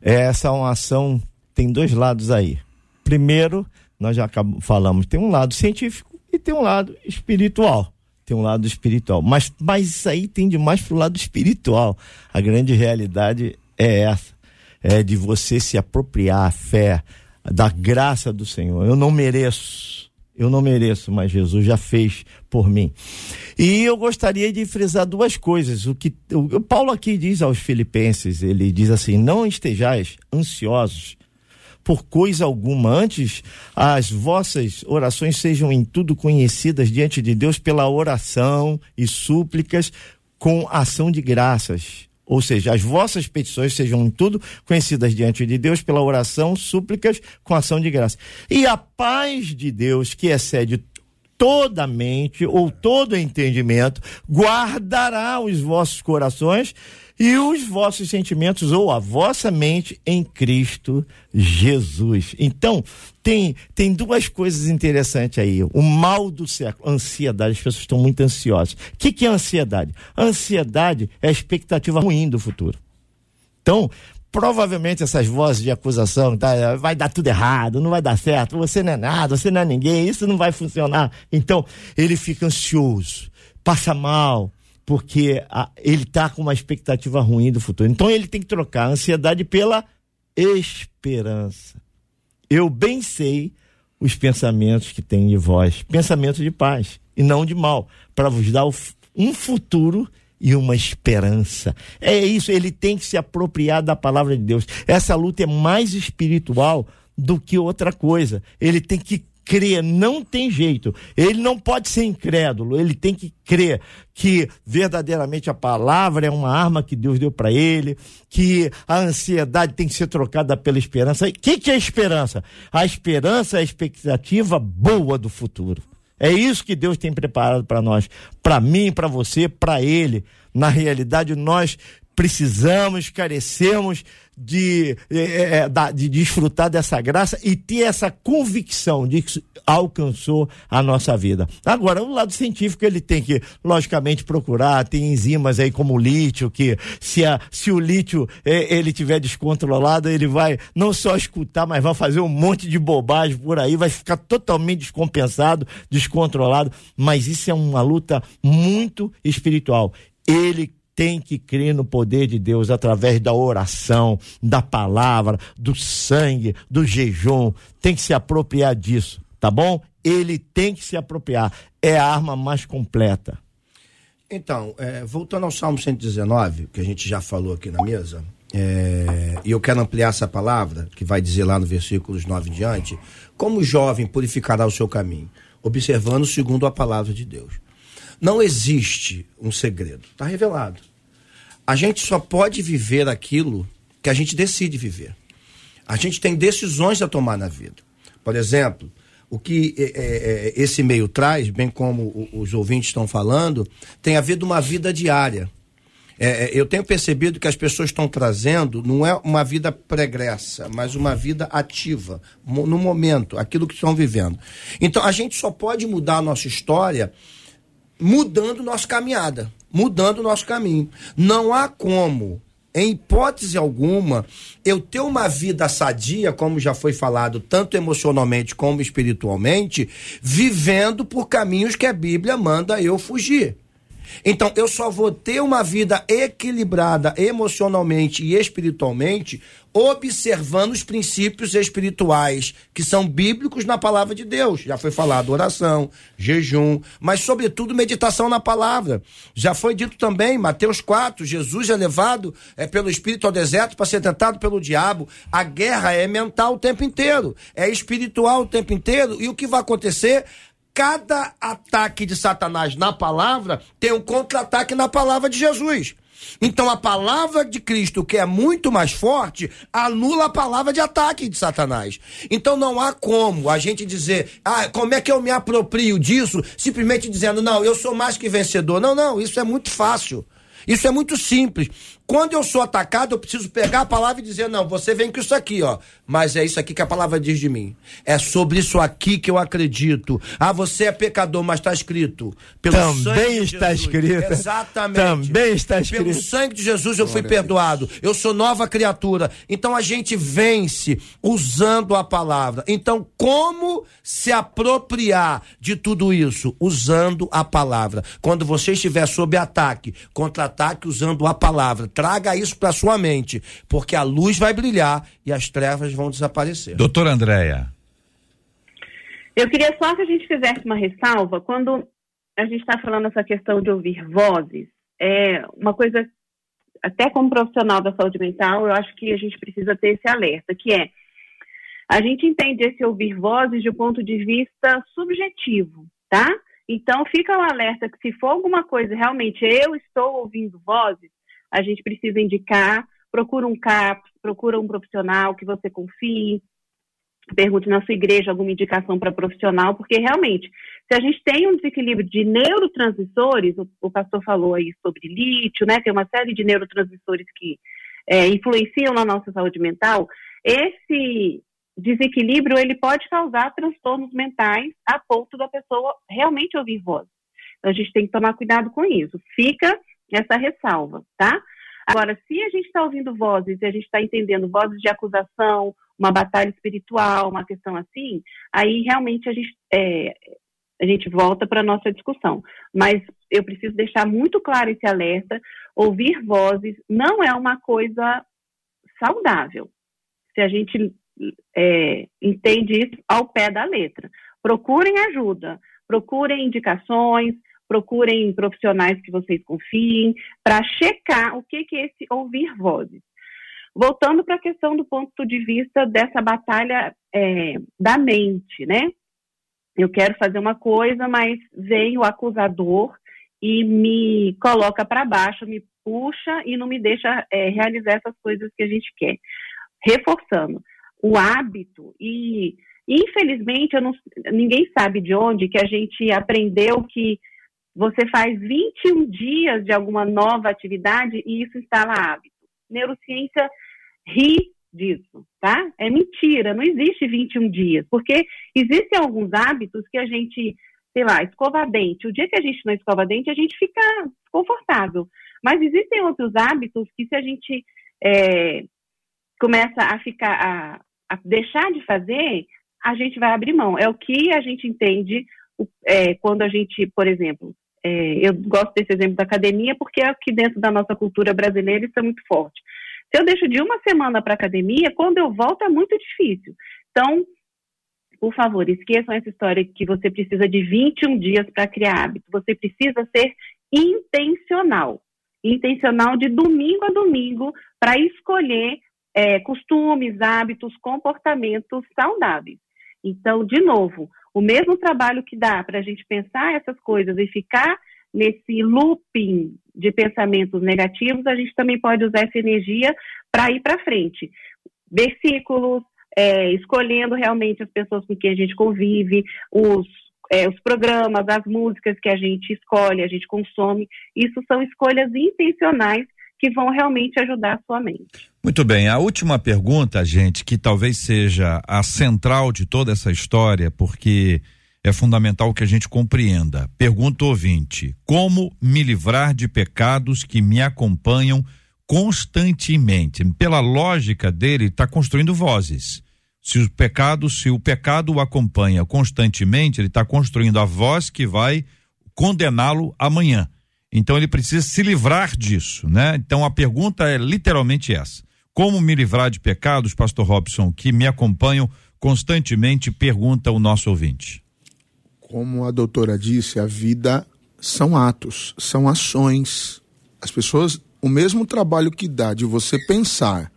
essa é uma ação, tem dois lados aí. Primeiro, nós já falamos, tem um lado científico e tem um lado espiritual. Tem um lado espiritual. Mas, mas isso aí tem demais pro lado espiritual. A grande realidade é essa. É de você se apropriar a fé da graça do Senhor. Eu não mereço. Eu não mereço, mas Jesus já fez por mim. E eu gostaria de frisar duas coisas. O que o Paulo aqui diz aos filipenses, ele diz assim: "Não estejais ansiosos por coisa alguma. Antes, as vossas orações sejam em tudo conhecidas diante de Deus pela oração e súplicas com ação de graças. Ou seja, as vossas petições sejam em tudo conhecidas diante de Deus pela oração, súplicas com ação de graça. E a paz de Deus, que excede toda mente ou todo entendimento, guardará os vossos corações e os vossos sentimentos ou a vossa mente em Cristo Jesus. Então, tem, tem duas coisas interessantes aí. O mal do século, ansiedade, as pessoas estão muito ansiosas. O que, que é ansiedade? ansiedade é a expectativa ruim do futuro. Então, provavelmente essas vozes de acusação, tá, vai dar tudo errado, não vai dar certo, você não é nada, você não é ninguém, isso não vai funcionar. Então, ele fica ansioso, passa mal, porque a, ele está com uma expectativa ruim do futuro. Então ele tem que trocar a ansiedade pela esperança. Eu bem sei os pensamentos que tem de vós, pensamentos de paz e não de mal, para vos dar um futuro e uma esperança. É isso, ele tem que se apropriar da palavra de Deus. Essa luta é mais espiritual do que outra coisa. Ele tem que crer, não tem jeito. Ele não pode ser incrédulo, ele tem que crer que verdadeiramente a palavra é uma arma que Deus deu para ele, que a ansiedade tem que ser trocada pela esperança. O que, que é esperança? A esperança é a expectativa boa do futuro. É isso que Deus tem preparado para nós, para mim, para você, para ele. Na realidade, nós precisamos, carecemos de, é, é, é de desfrutar dessa graça e ter essa convicção de que alcançou a nossa vida. Agora, o lado científico ele tem que, logicamente, procurar, tem enzimas aí como o lítio, que se, a, se o lítio é, ele tiver descontrolado, ele vai não só escutar, mas vai fazer um monte de bobagem por aí, vai ficar totalmente descompensado, descontrolado, mas isso é uma luta muito espiritual ele tem que crer no poder de Deus através da oração, da palavra, do sangue, do jejum. Tem que se apropriar disso, tá bom? Ele tem que se apropriar. É a arma mais completa. Então, é, voltando ao Salmo 119, que a gente já falou aqui na mesa, é, e eu quero ampliar essa palavra, que vai dizer lá no versículos 9 em diante, como o jovem purificará o seu caminho, observando segundo a palavra de Deus. Não existe um segredo, está revelado. A gente só pode viver aquilo que a gente decide viver. A gente tem decisões a tomar na vida. Por exemplo, o que é, é, é esse meio traz, bem como os ouvintes estão falando, tem a ver de uma vida diária. É, é, eu tenho percebido que as pessoas estão trazendo não é uma vida pregressa, mas uma vida ativa, no momento, aquilo que estão vivendo. Então a gente só pode mudar a nossa história mudando nossa caminhada, mudando nosso caminho. Não há como em hipótese alguma, eu ter uma vida sadia, como já foi falado, tanto emocionalmente como espiritualmente, vivendo por caminhos que a Bíblia manda eu fugir. Então, eu só vou ter uma vida equilibrada emocionalmente e espiritualmente observando os princípios espirituais que são bíblicos na palavra de Deus. Já foi falado oração, jejum, mas sobretudo meditação na palavra. Já foi dito também, Mateus 4, Jesus é levado é, pelo Espírito ao deserto para ser tentado pelo diabo. A guerra é mental o tempo inteiro, é espiritual o tempo inteiro. E o que vai acontecer? Cada ataque de Satanás na palavra tem um contra-ataque na palavra de Jesus. Então a palavra de Cristo, que é muito mais forte, anula a palavra de ataque de Satanás. Então não há como a gente dizer, ah, como é que eu me aproprio disso, simplesmente dizendo, não, eu sou mais que vencedor. Não, não, isso é muito fácil. Isso é muito simples. Quando eu sou atacado, eu preciso pegar a palavra e dizer: não, você vem com isso aqui, ó. Mas é isso aqui que a palavra diz de mim. É sobre isso aqui que eu acredito. Ah, você é pecador, mas está escrito. Pelo Também está Jesus. escrito. Exatamente. Também está escrito. Pelo sangue de Jesus eu fui perdoado. Eu sou nova criatura. Então a gente vence usando a palavra. Então, como se apropriar de tudo isso? Usando a palavra. Quando você estiver sob ataque, contra-ataque usando a palavra Traga isso para sua mente, porque a luz vai brilhar e as trevas vão desaparecer. Doutora Andréia. Eu queria só que a gente fizesse uma ressalva quando a gente está falando essa questão de ouvir vozes. É uma coisa, até como profissional da saúde mental, eu acho que a gente precisa ter esse alerta, que é a gente entende esse ouvir vozes de um ponto de vista subjetivo, tá? Então fica o alerta que se for alguma coisa realmente eu estou ouvindo vozes, a gente precisa indicar, procura um CAPS, procura um profissional que você confie, pergunte na sua igreja alguma indicação para profissional, porque realmente, se a gente tem um desequilíbrio de neurotransmissores, o, o pastor falou aí sobre lítio, né, tem uma série de neurotransmissores que é, influenciam na nossa saúde mental, esse desequilíbrio ele pode causar transtornos mentais a ponto da pessoa realmente ouvir voz. Então, a gente tem que tomar cuidado com isso. Fica essa ressalva, tá? Agora, se a gente está ouvindo vozes e a gente está entendendo vozes de acusação, uma batalha espiritual, uma questão assim, aí realmente a gente, é, a gente volta para a nossa discussão. Mas eu preciso deixar muito claro esse alerta: ouvir vozes não é uma coisa saudável. Se a gente é, entende isso ao pé da letra. Procurem ajuda, procurem indicações, procurem profissionais que vocês confiem para checar o que, que é esse ouvir vozes. Voltando para a questão do ponto de vista dessa batalha é, da mente, né? Eu quero fazer uma coisa, mas vem o acusador e me coloca para baixo, me puxa e não me deixa é, realizar essas coisas que a gente quer. Reforçando, o hábito e infelizmente não, ninguém sabe de onde que a gente aprendeu que você faz 21 dias de alguma nova atividade e isso instala hábito. Neurociência ri disso, tá? É mentira, não existe 21 dias, porque existem alguns hábitos que a gente, sei lá, escova dente. O dia que a gente não escova dente, a gente fica confortável. Mas existem outros hábitos que se a gente é, começa a ficar, a, a deixar de fazer, a gente vai abrir mão. É o que a gente entende é, quando a gente, por exemplo, É, eu gosto desse exemplo da academia porque aqui dentro da nossa cultura brasileira isso é muito forte. Se eu deixo de uma semana para academia, quando eu volto é muito difícil. Então, por favor, esqueçam essa história que você precisa de 21 dias para criar hábito. Você precisa ser intencional. Intencional de domingo a domingo para escolher é, costumes, hábitos, comportamentos saudáveis. Então, de novo, o mesmo trabalho que dá para a gente pensar essas coisas e ficar nesse looping de pensamentos negativos, a gente também pode usar essa energia para ir para frente. Versículos, é, escolhendo realmente as pessoas com quem a gente convive, os, é, os programas, as músicas que a gente escolhe, a gente consome. Isso são escolhas intencionais que vão realmente ajudar a sua mente. Muito bem, a última pergunta, gente, que talvez seja a central de toda essa história, porque é fundamental que a gente compreenda. Pergunta ouvinte: como me livrar de pecados que me acompanham constantemente? Pela lógica dele, está construindo vozes. Se o pecado, se o pecado o acompanha constantemente, ele está construindo a voz que vai condená-lo amanhã. Então ele precisa se livrar disso, né? Então a pergunta é literalmente essa: como me livrar de pecados, Pastor Robson, que me acompanham constantemente? Pergunta o nosso ouvinte. Como a doutora disse, a vida são atos, são ações. As pessoas, o mesmo trabalho que dá de você pensar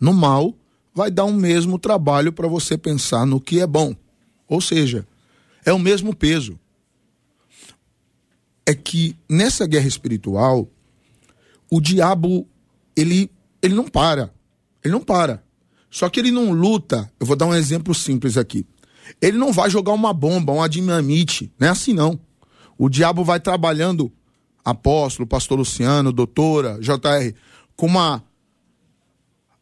no mal, vai dar o um mesmo trabalho para você pensar no que é bom. Ou seja, é o mesmo peso. É que nessa guerra espiritual, o diabo, ele, ele não para. Ele não para. Só que ele não luta. Eu vou dar um exemplo simples aqui. Ele não vai jogar uma bomba, uma dinamite. Não é assim, não. O diabo vai trabalhando, apóstolo, pastor Luciano, doutora, JR, com uma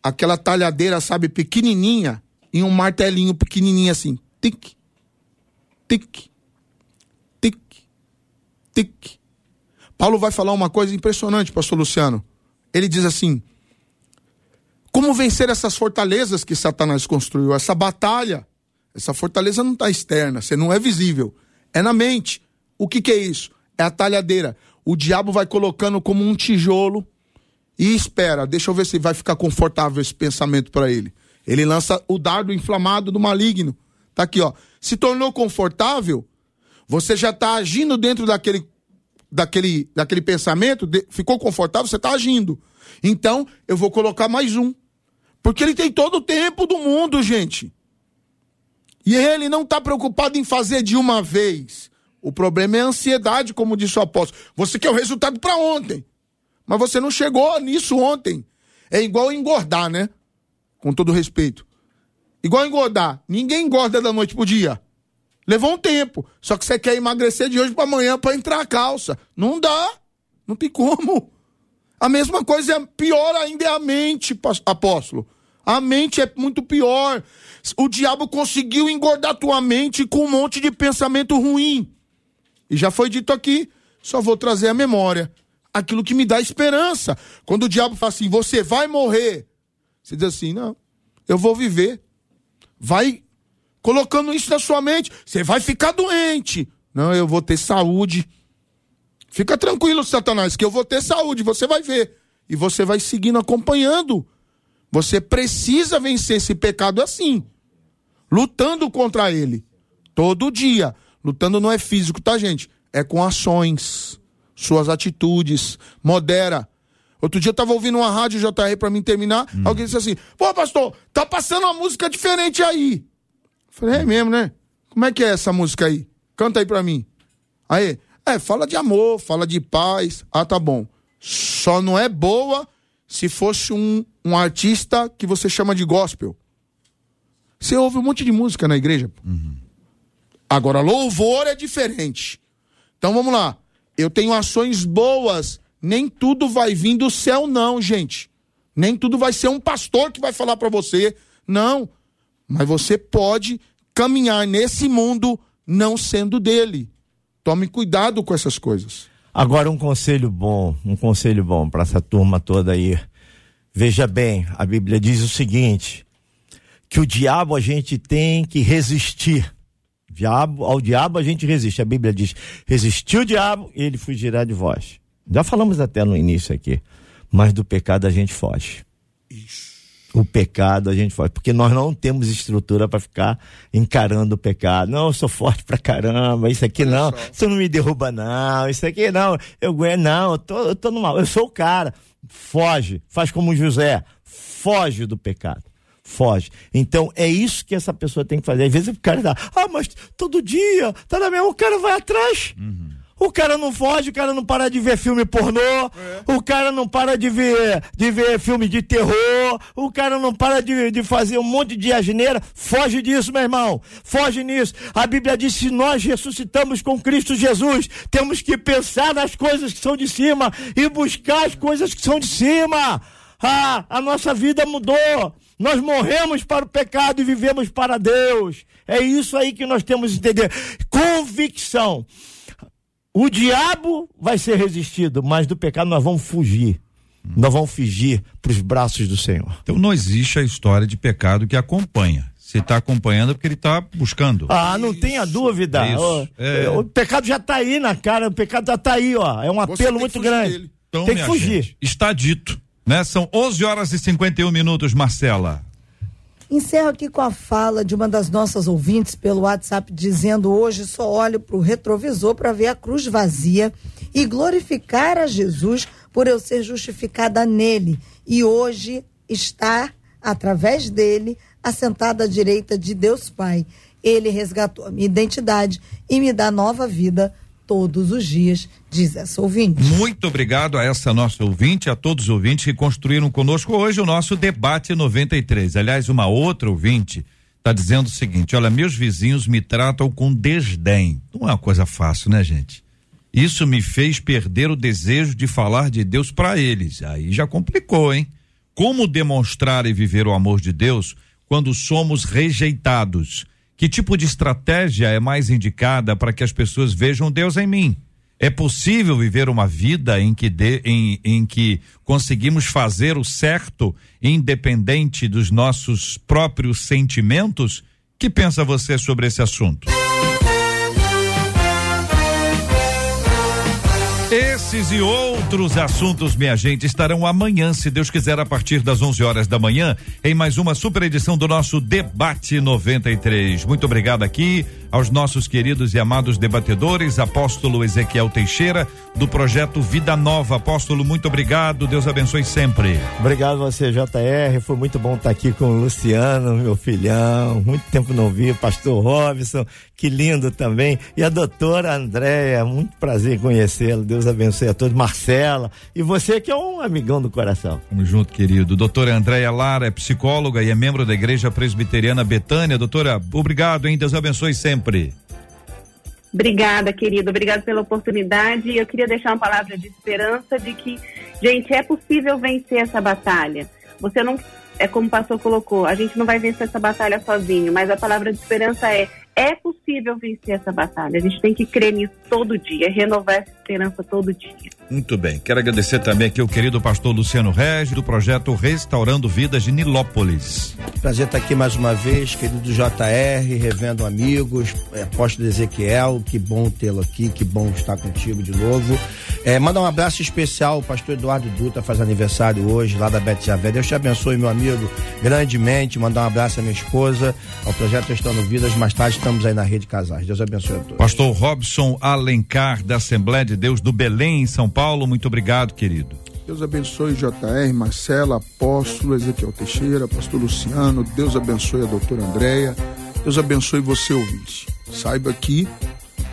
aquela talhadeira, sabe, pequenininha, e um martelinho pequenininho assim. Tic, tic, tic. Paulo vai falar uma coisa impressionante, pastor Luciano. Ele diz assim: Como vencer essas fortalezas que Satanás construiu? Essa batalha. Essa fortaleza não está externa, você não é visível. É na mente. O que, que é isso? É a talhadeira. O diabo vai colocando como um tijolo e espera, deixa eu ver se vai ficar confortável esse pensamento para ele. Ele lança o dardo inflamado do maligno. Tá aqui, ó. Se tornou confortável, você já está agindo dentro daquele, daquele, daquele pensamento, de, ficou confortável, você está agindo. Então, eu vou colocar mais um. Porque ele tem todo o tempo do mundo, gente. E ele não está preocupado em fazer de uma vez. O problema é a ansiedade, como disse o apóstolo. Você quer o resultado para ontem. Mas você não chegou nisso ontem. É igual engordar, né? Com todo respeito. Igual engordar. Ninguém engorda da noite pro dia. Levou um tempo. Só que você quer emagrecer de hoje para amanhã para entrar a calça. Não dá. Não tem como. A mesma coisa é pior ainda é a mente, apóstolo. A mente é muito pior. O diabo conseguiu engordar tua mente com um monte de pensamento ruim. E já foi dito aqui, só vou trazer a memória aquilo que me dá esperança. Quando o diabo fala assim, você vai morrer, você diz assim, não, eu vou viver. Vai colocando isso na sua mente, você vai ficar doente. Não, eu vou ter saúde. Fica tranquilo, Satanás, que eu vou ter saúde, você vai ver. E você vai seguindo, acompanhando. Você precisa vencer esse pecado assim, lutando contra ele. Todo dia. Lutando não é físico, tá, gente? É com ações suas atitudes, modera. Outro dia eu tava ouvindo uma rádio JR para mim terminar, hum. alguém disse assim: "Pô, pastor, tá passando uma música diferente aí". Falei: "É mesmo, né? Como é que é essa música aí? Canta aí para mim". Aí, é, fala de amor, fala de paz. Ah, tá bom. Só não é boa se fosse um, um artista que você chama de gospel. Você ouve um monte de música na igreja. Uhum. Agora, louvor é diferente. Então vamos lá eu tenho ações boas. Nem tudo vai vir do céu, não, gente. Nem tudo vai ser um pastor que vai falar para você. Não. Mas você pode caminhar nesse mundo não sendo dele. Tome cuidado com essas coisas. Agora um conselho bom, um conselho bom para essa turma toda aí. Veja bem, a Bíblia diz o seguinte: que o diabo a gente tem que resistir Diabo, ao diabo a gente resiste. A Bíblia diz: resistiu o diabo e ele fugirá de vós. Já falamos até no início aqui. Mas do pecado a gente foge. O pecado a gente foge. Porque nós não temos estrutura para ficar encarando o pecado. Não, eu sou forte pra caramba. Isso aqui não. Isso não me derruba, não. Isso aqui não. Eu aguento, não. Eu tô, eu tô no mal. Eu sou o cara. Foge. Faz como José. Foge do pecado foge. Então é isso que essa pessoa tem que fazer. Às vezes o cara dá, ah, mas todo dia, tá na mesma, o cara vai atrás. Uhum. O cara não foge, o cara não para de ver filme pornô, é. o cara não para de ver, de ver filme de terror, o cara não para de, de fazer um monte de asneira. Foge disso, meu irmão. Foge nisso. A Bíblia diz: se nós ressuscitamos com Cristo Jesus, temos que pensar nas coisas que são de cima e buscar as coisas que são de cima. Ah, a nossa vida mudou. Nós morremos para o pecado e vivemos para Deus. É isso aí que nós temos que entender. Convicção. O diabo vai ser resistido, mas do pecado nós vamos fugir. Nós vamos fugir para os braços do Senhor. Então não existe a história de pecado que acompanha. Se está acompanhando é porque ele está buscando. Ah, não isso, tenha dúvida. O, é... o, pecado já está aí na cara, o pecado já está aí, ó. É um apelo muito grande. Então, tem que fugir. Gente, está dito. Né? São 11 horas e 51 minutos, Marcela. Encerro aqui com a fala de uma das nossas ouvintes pelo WhatsApp dizendo: hoje só olho para o retrovisor para ver a cruz vazia e glorificar a Jesus por eu ser justificada nele. E hoje está, através dele, assentada à direita de Deus Pai. Ele resgatou a minha identidade e me dá nova vida todos os dias, diz essa ouvinte. Muito obrigado a essa nossa ouvinte, a todos os ouvintes que construíram conosco hoje o nosso debate 93. Aliás, uma outra ouvinte está dizendo o seguinte: olha, meus vizinhos me tratam com desdém. Não é uma coisa fácil, né, gente? Isso me fez perder o desejo de falar de Deus para eles. Aí já complicou, hein? Como demonstrar e viver o amor de Deus quando somos rejeitados? Que tipo de estratégia é mais indicada para que as pessoas vejam Deus em mim? É possível viver uma vida em que, de, em, em que conseguimos fazer o certo, independente dos nossos próprios sentimentos? Que pensa você sobre esse assunto? Esses e outros assuntos, minha gente, estarão amanhã, se Deus quiser, a partir das 11 horas da manhã, em mais uma super edição do nosso Debate 93. Muito obrigado aqui aos nossos queridos e amados debatedores, apóstolo Ezequiel Teixeira, do projeto Vida Nova. Apóstolo, muito obrigado. Deus abençoe sempre. Obrigado você, JR. Foi muito bom estar aqui com o Luciano, meu filhão. Muito tempo não vi, pastor Robson, que lindo também. E a doutora Andréia, muito prazer conhecê-la. Deus abençoe a todos. Marcela. E você que é um amigão do coração. Tamo junto, querido. Doutora Andréia Lara é psicóloga e é membro da Igreja Presbiteriana Betânia. Doutora, obrigado, hein? Deus abençoe sempre sempre. Obrigada, querido. Obrigada pela oportunidade. Eu queria deixar uma palavra de esperança de que, gente, é possível vencer essa batalha. Você não, é como o pastor colocou, a gente não vai vencer essa batalha sozinho, mas a palavra de esperança é é possível vencer essa batalha. A gente tem que crer nisso todo dia, renovar essa esperança todo dia. Muito bem. Quero agradecer também aqui o querido pastor Luciano Regis, do projeto Restaurando Vidas de Nilópolis. Prazer estar aqui mais uma vez, querido JR, revendo amigos, é, apóstolo Ezequiel, que bom tê-lo aqui, que bom estar contigo de novo. É, manda um abraço especial, o pastor Eduardo Dutra faz aniversário hoje, lá da Bete Javé. Deus te abençoe, meu amigo, grandemente. Mandar um abraço à minha esposa, ao projeto Restaurando Vidas. Mais tarde estamos aí na Rede Casais. Deus abençoe a todos. Pastor Robson Alencar, da Assembleia de Deus do Belém, em São Paulo, muito obrigado, querido. Deus abençoe JR, Marcela, apóstolo Ezequiel Teixeira, pastor Luciano, Deus abençoe a doutora Andréia, Deus abençoe você, ouvinte. Saiba que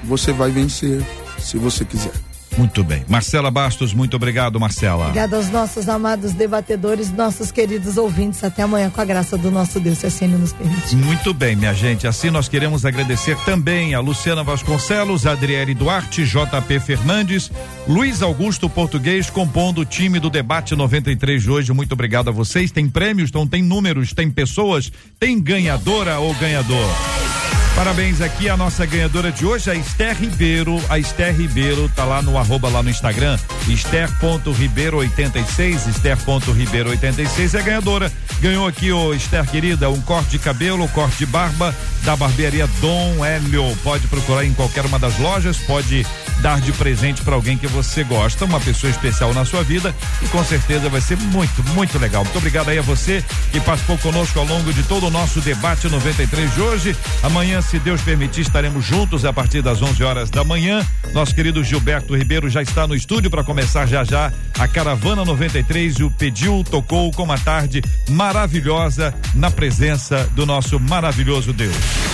você vai vencer se você quiser. Muito bem. Marcela Bastos, muito obrigado, Marcela. Obrigada aos nossos amados debatedores, nossos queridos ouvintes. Até amanhã, com a graça do nosso Deus, se assim nos permite. Muito bem, minha gente. Assim nós queremos agradecer também a Luciana Vasconcelos, Adriele Duarte, JP Fernandes, Luiz Augusto Português, compondo o time do Debate 93 de hoje. Muito obrigado a vocês. Tem prêmios, então tem números, tem pessoas, tem ganhadora ou ganhador. Parabéns aqui a nossa ganhadora de hoje, a Esther Ribeiro. A Esther Ribeiro tá lá no arroba lá no Instagram, Esther.ribeiro86, Esther.ribeiro86 é ganhadora. Ganhou aqui, ô Esther querida, um corte de cabelo, corte de barba da barbearia Dom Hélio. Pode procurar em qualquer uma das lojas, pode dar de presente para alguém que você gosta, uma pessoa especial na sua vida e com certeza vai ser muito, muito legal. Muito obrigado aí a você que participou conosco ao longo de todo o nosso debate 93 de hoje. Amanhã se Deus permitir, estaremos juntos a partir das 11 horas da manhã. Nosso querido Gilberto Ribeiro já está no estúdio para começar já já a Caravana 93 e o Pediu tocou com uma tarde maravilhosa na presença do nosso maravilhoso Deus.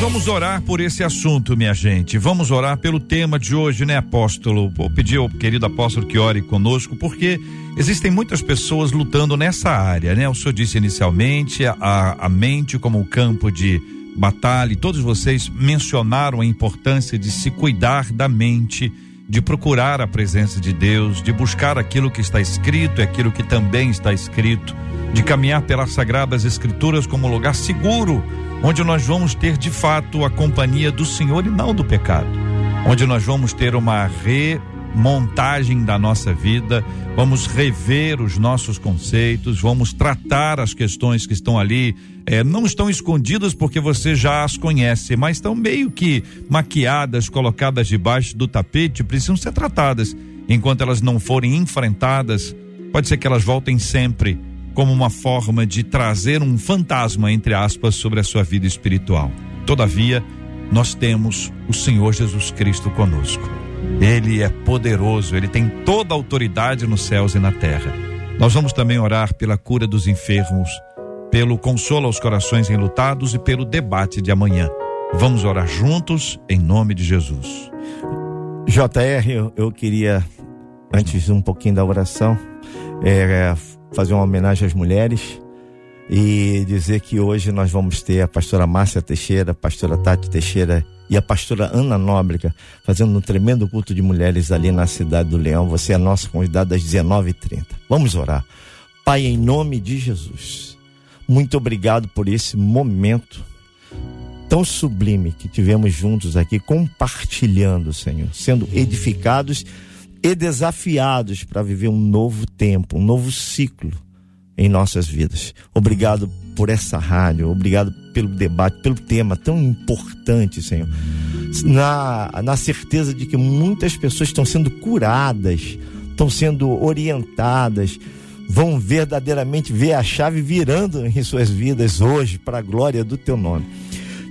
Vamos orar por esse assunto, minha gente. Vamos orar pelo tema de hoje, né, apóstolo? Vou pedir ao querido apóstolo que ore conosco, porque existem muitas pessoas lutando nessa área, né? O senhor disse inicialmente a, a mente como campo de batalha, e todos vocês mencionaram a importância de se cuidar da mente, de procurar a presença de Deus, de buscar aquilo que está escrito e aquilo que também está escrito, de caminhar pelas sagradas escrituras como lugar seguro onde nós vamos ter de fato a companhia do Senhor e não do pecado, onde nós vamos ter uma remontagem da nossa vida, vamos rever os nossos conceitos, vamos tratar as questões que estão ali, eh, não estão escondidas porque você já as conhece, mas estão meio que maquiadas, colocadas debaixo do tapete, precisam ser tratadas. Enquanto elas não forem enfrentadas, pode ser que elas voltem sempre como uma forma de trazer um fantasma, entre aspas, sobre a sua vida espiritual. Todavia, nós temos o Senhor Jesus Cristo conosco. Ele é poderoso, ele tem toda a autoridade nos céus e na terra. Nós vamos também orar pela cura dos enfermos, pelo consolo aos corações enlutados e pelo debate de amanhã. Vamos orar juntos em nome de Jesus. JR, eu, eu queria, antes um pouquinho da oração, é, fazer uma homenagem às mulheres e dizer que hoje nós vamos ter a pastora Márcia Teixeira, a pastora Tati Teixeira e a pastora Ana Nóbrega fazendo um tremendo culto de mulheres ali na cidade do Leão. Você é nossa convidada às 19h30. Vamos orar. Pai, em nome de Jesus, muito obrigado por esse momento tão sublime que tivemos juntos aqui, compartilhando, Senhor, sendo edificados e desafiados para viver um novo tempo, um novo ciclo em nossas vidas. Obrigado por essa rádio, obrigado pelo debate, pelo tema tão importante, Senhor. Na, na certeza de que muitas pessoas estão sendo curadas, estão sendo orientadas, vão verdadeiramente ver a chave virando em suas vidas hoje, para a glória do teu nome.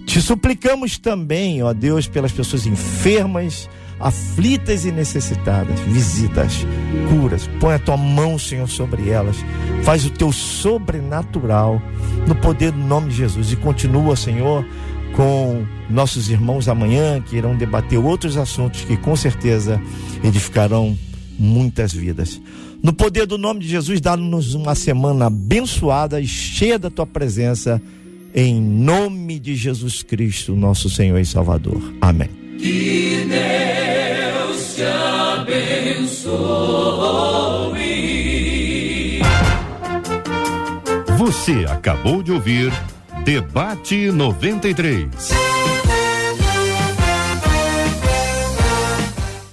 Te suplicamos também, ó Deus, pelas pessoas enfermas, aflitas e necessitadas. Visitas, curas. Põe a tua mão, Senhor, sobre elas. Faz o teu sobrenatural no poder do nome de Jesus. E continua, Senhor, com nossos irmãos amanhã que irão debater outros assuntos que com certeza edificarão muitas vidas. No poder do nome de Jesus, dá-nos uma semana abençoada e cheia da tua presença. Em nome de Jesus Cristo, nosso Senhor e Salvador. Amém. Que Deus te abençoe. Você acabou de ouvir Debate 93.